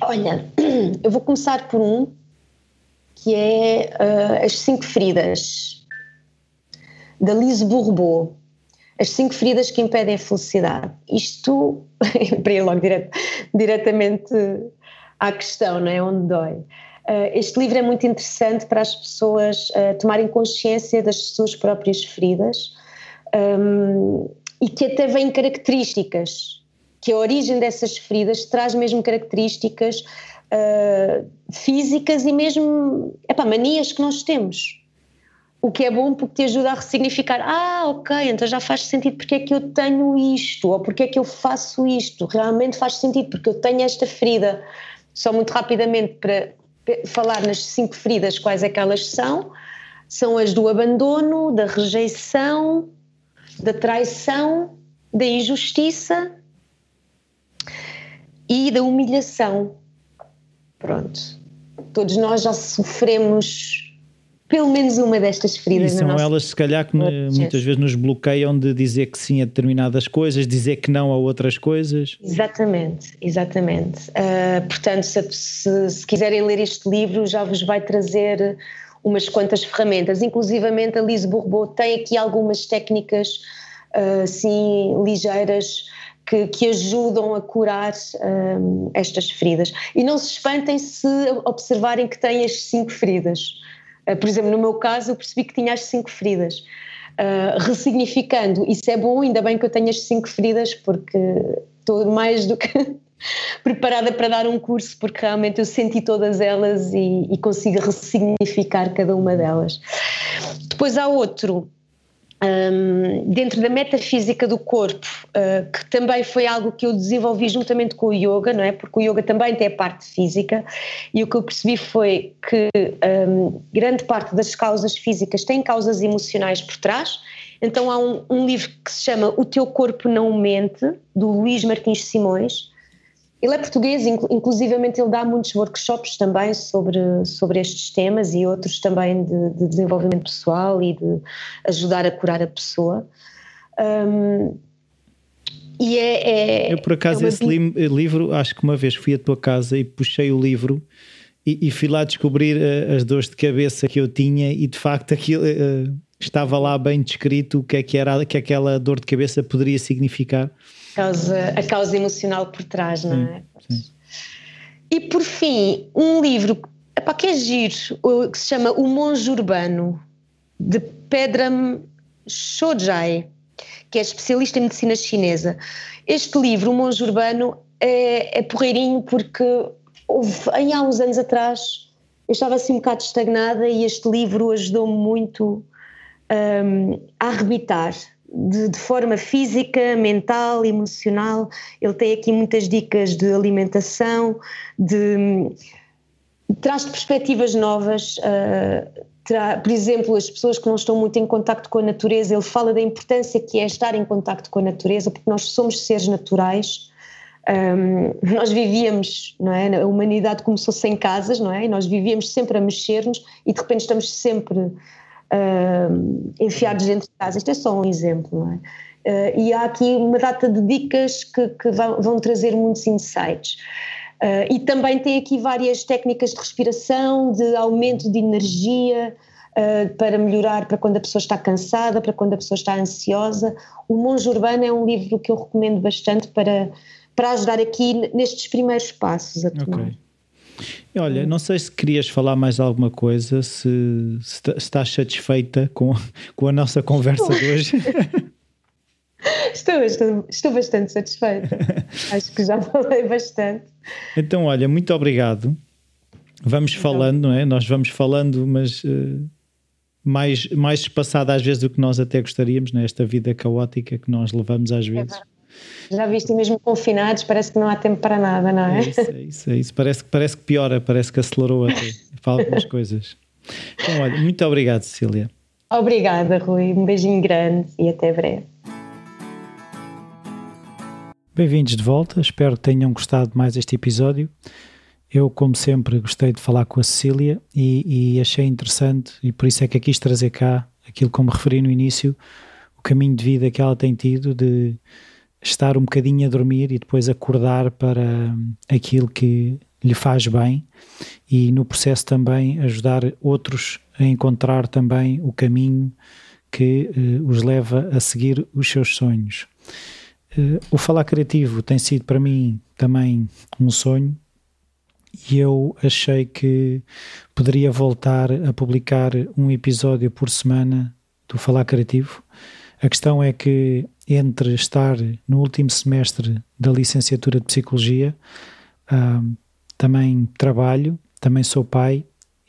Olha, (clears throat) eu vou começar por um que é uh, As Cinco Feridas, da Lise Bourbeau. As cinco feridas que impedem a felicidade. Isto, (laughs) para ir logo direto, diretamente à questão, não é? Onde dói. Uh, este livro é muito interessante para as pessoas uh, tomarem consciência das suas próprias feridas um, e que até vêm características, que a origem dessas feridas traz mesmo características uh, físicas e mesmo manias que nós temos. O que é bom porque te ajuda a ressignificar. Ah, ok, então já faz sentido porque é que eu tenho isto, ou porque é que eu faço isto. Realmente faz sentido porque eu tenho esta ferida. Só muito rapidamente para falar nas cinco feridas, quais é que elas são? São as do abandono, da rejeição, da traição, da injustiça e da humilhação. Pronto. Todos nós já sofremos pelo menos uma destas feridas. E são elas, se calhar, que muitas vezes nos bloqueiam de dizer que sim a determinadas coisas, dizer que não a outras coisas. Exatamente, exatamente. Uh, portanto, se, se, se, quiserem ler este livro, já vos vai trazer umas quantas ferramentas. Inclusivamente, a Lise Bourbeau tem aqui algumas técnicas, uh, assim, ligeiras. Que, que, ajudam a curar um, ah, estas feridas. E não se espantem se observarem que têm as cinco feridas por exemplo, no meu caso, eu percebi que tinha as cinco feridas. Uh, ressignificando, isso é bom, ainda bem que eu tenho as cinco feridas, porque estou mais do que (laughs) preparada para dar um curso, porque realmente eu senti todas elas e, e consigo ressignificar cada uma delas. Depois há outro um, dentro da metafísica do corpo, uh, que também foi algo que eu desenvolvi juntamente com o yoga, não é? Porque o yoga também tem a parte física, e o que eu percebi foi que um, grande parte das causas físicas tem causas emocionais por trás. Então há um, um livro que se chama O Teu Corpo Não Mente, do Luís Martins Simões, ele é português, inclusivamente ele dá muitos workshops também sobre, sobre estes temas e outros também de, de desenvolvimento pessoal e de ajudar a curar a pessoa. Um, e é, é, Eu, por acaso, é esse li livro, acho que uma vez fui à tua casa e puxei o livro e, e fui lá descobrir uh, as dores de cabeça que eu tinha e de facto aquilo. Uh, estava lá bem descrito o que é que era que aquela dor de cabeça poderia significar causa, a causa emocional por trás, não é? Sim. E por fim, um livro epá, que é giro, que se chama O Monge Urbano, de Pedram Shojai, que é especialista em medicina chinesa. Este livro, O Monge Urbano, é, é porreirinho porque houve, há uns anos atrás eu estava assim um bocado estagnada e este livro ajudou-me muito um, a arrebitar de, de, forma física, mental, emocional. Ele tem aqui muitas dicas de alimentação, de traz-te perspectivas novas. Uh, terá, por exemplo, as pessoas que não estão muito em contacto com a natureza, ele fala da importância que é estar em contacto com a natureza, porque nós somos seres naturais. Um, nós vivíamos, não é? A humanidade começou sem casas, não é? E nós vivíamos sempre a mexer-nos e de repente estamos sempre uh, enfiados dentro de casa. Isto é só um exemplo, não é? Uh, e há aqui uma data de dicas que, que vão, vão, trazer muitos insights. Uh, e também tem aqui várias técnicas de respiração, de aumento de energia, uh, para melhorar para quando a pessoa está cansada, para quando a pessoa está ansiosa. O Monge Urbano é um livro que eu recomendo bastante para, para ajudar aqui nestes primeiros passos a tomar. Okay. Olha, não sei se querias falar mais alguma coisa, se, se estás satisfeita com, com a nossa conversa de hoje. (laughs) Estou, estou, estou bastante satisfeita. (laughs) Acho que já falei bastante. Então, olha, muito obrigado. Vamos então, falando, não é? Nós vamos falando, mas uh, mais, mais espaçada às vezes do que nós até gostaríamos, nesta é? vida caótica que nós levamos às é vezes. É já viste, mesmo confinados, parece que não há tempo para nada, não é? É isso, é isso. É isso. Parece, parece que piora, parece que acelerou até para algumas (laughs) coisas. Então, olha, muito obrigado, Cecília. Obrigada, Rui. Um beijinho grande e até breve. Bem-vindos de volta, espero que tenham gostado mais deste episódio. Eu, como sempre, gostei de falar com a Cecília e, e achei interessante, e por isso é que quis trazer cá aquilo como referi no início, o caminho de vida que ela tem tido de estar um bocadinho a dormir e depois acordar para aquilo que lhe faz bem e no processo também ajudar outros a encontrar também o caminho que uh, os leva a seguir os seus sonhos. Uh, o falar criativo tem sido para mim também um sonho e eu achei que poderia voltar a publicar um episódio por semana do Falar Criativo. A questão é que entre estar no último semestre da licenciatura de Psicologia, também trabalho, também sou pai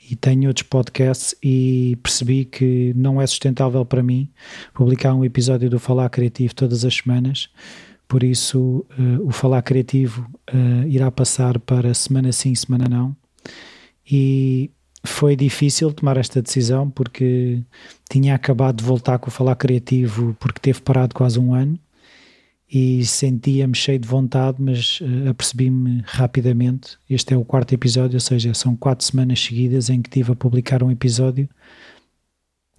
e tenho outros podcasts e percebi que não é sustentável para mim publicar um episódio do Falar Criativo todas as semanas. Por isso, uh, o Falar Criativo uh, irá passar para semana sim, semana não. E foi difícil tomar esta decisão porque tinha acabado de voltar com o Falar Criativo porque teve parado quase um ano e sentia-me cheio de vontade, mas uh, apercebi-me rapidamente. Este é o quarto episódio, ou seja, são quatro semanas seguidas em que tive a publicar um episódio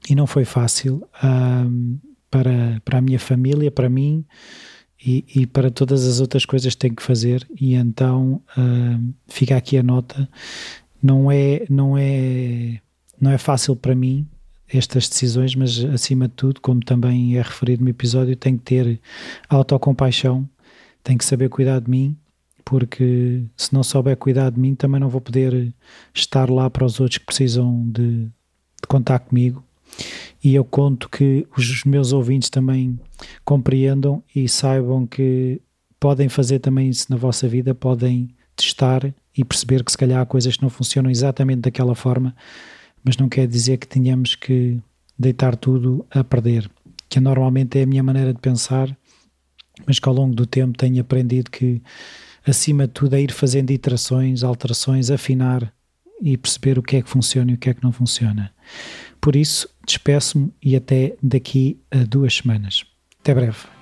e não foi fácil uh, para, para a minha família, para mim e, e, para todas as outras coisas que tenho que fazer. E então uh, fica aqui a nota não é, não é, não é fácil para mim estas decisões, mas acima de tudo, como também é referido no episódio, tenho que ter autocompaixão, tenho que saber cuidar de mim, porque se não souber cuidar de mim, também não vou poder estar lá para os outros que precisam de, de contar comigo. E eu conto que os meus ouvintes também compreendam e saibam que podem fazer também isso na vossa vida, podem testar e perceber que se calhar há coisas que não funcionam exatamente daquela forma, mas não quer dizer que tenhamos que deitar tudo a perder. que normalmente é a minha maneira de pensar, mas que ao longo do tempo tenho aprendido que, acima de tudo, é ir fazendo iterações, alterações, afinar e perceber o que é que funciona e o que é que não funciona. Por isso, despeço-me e até daqui a duas semanas. Até breve.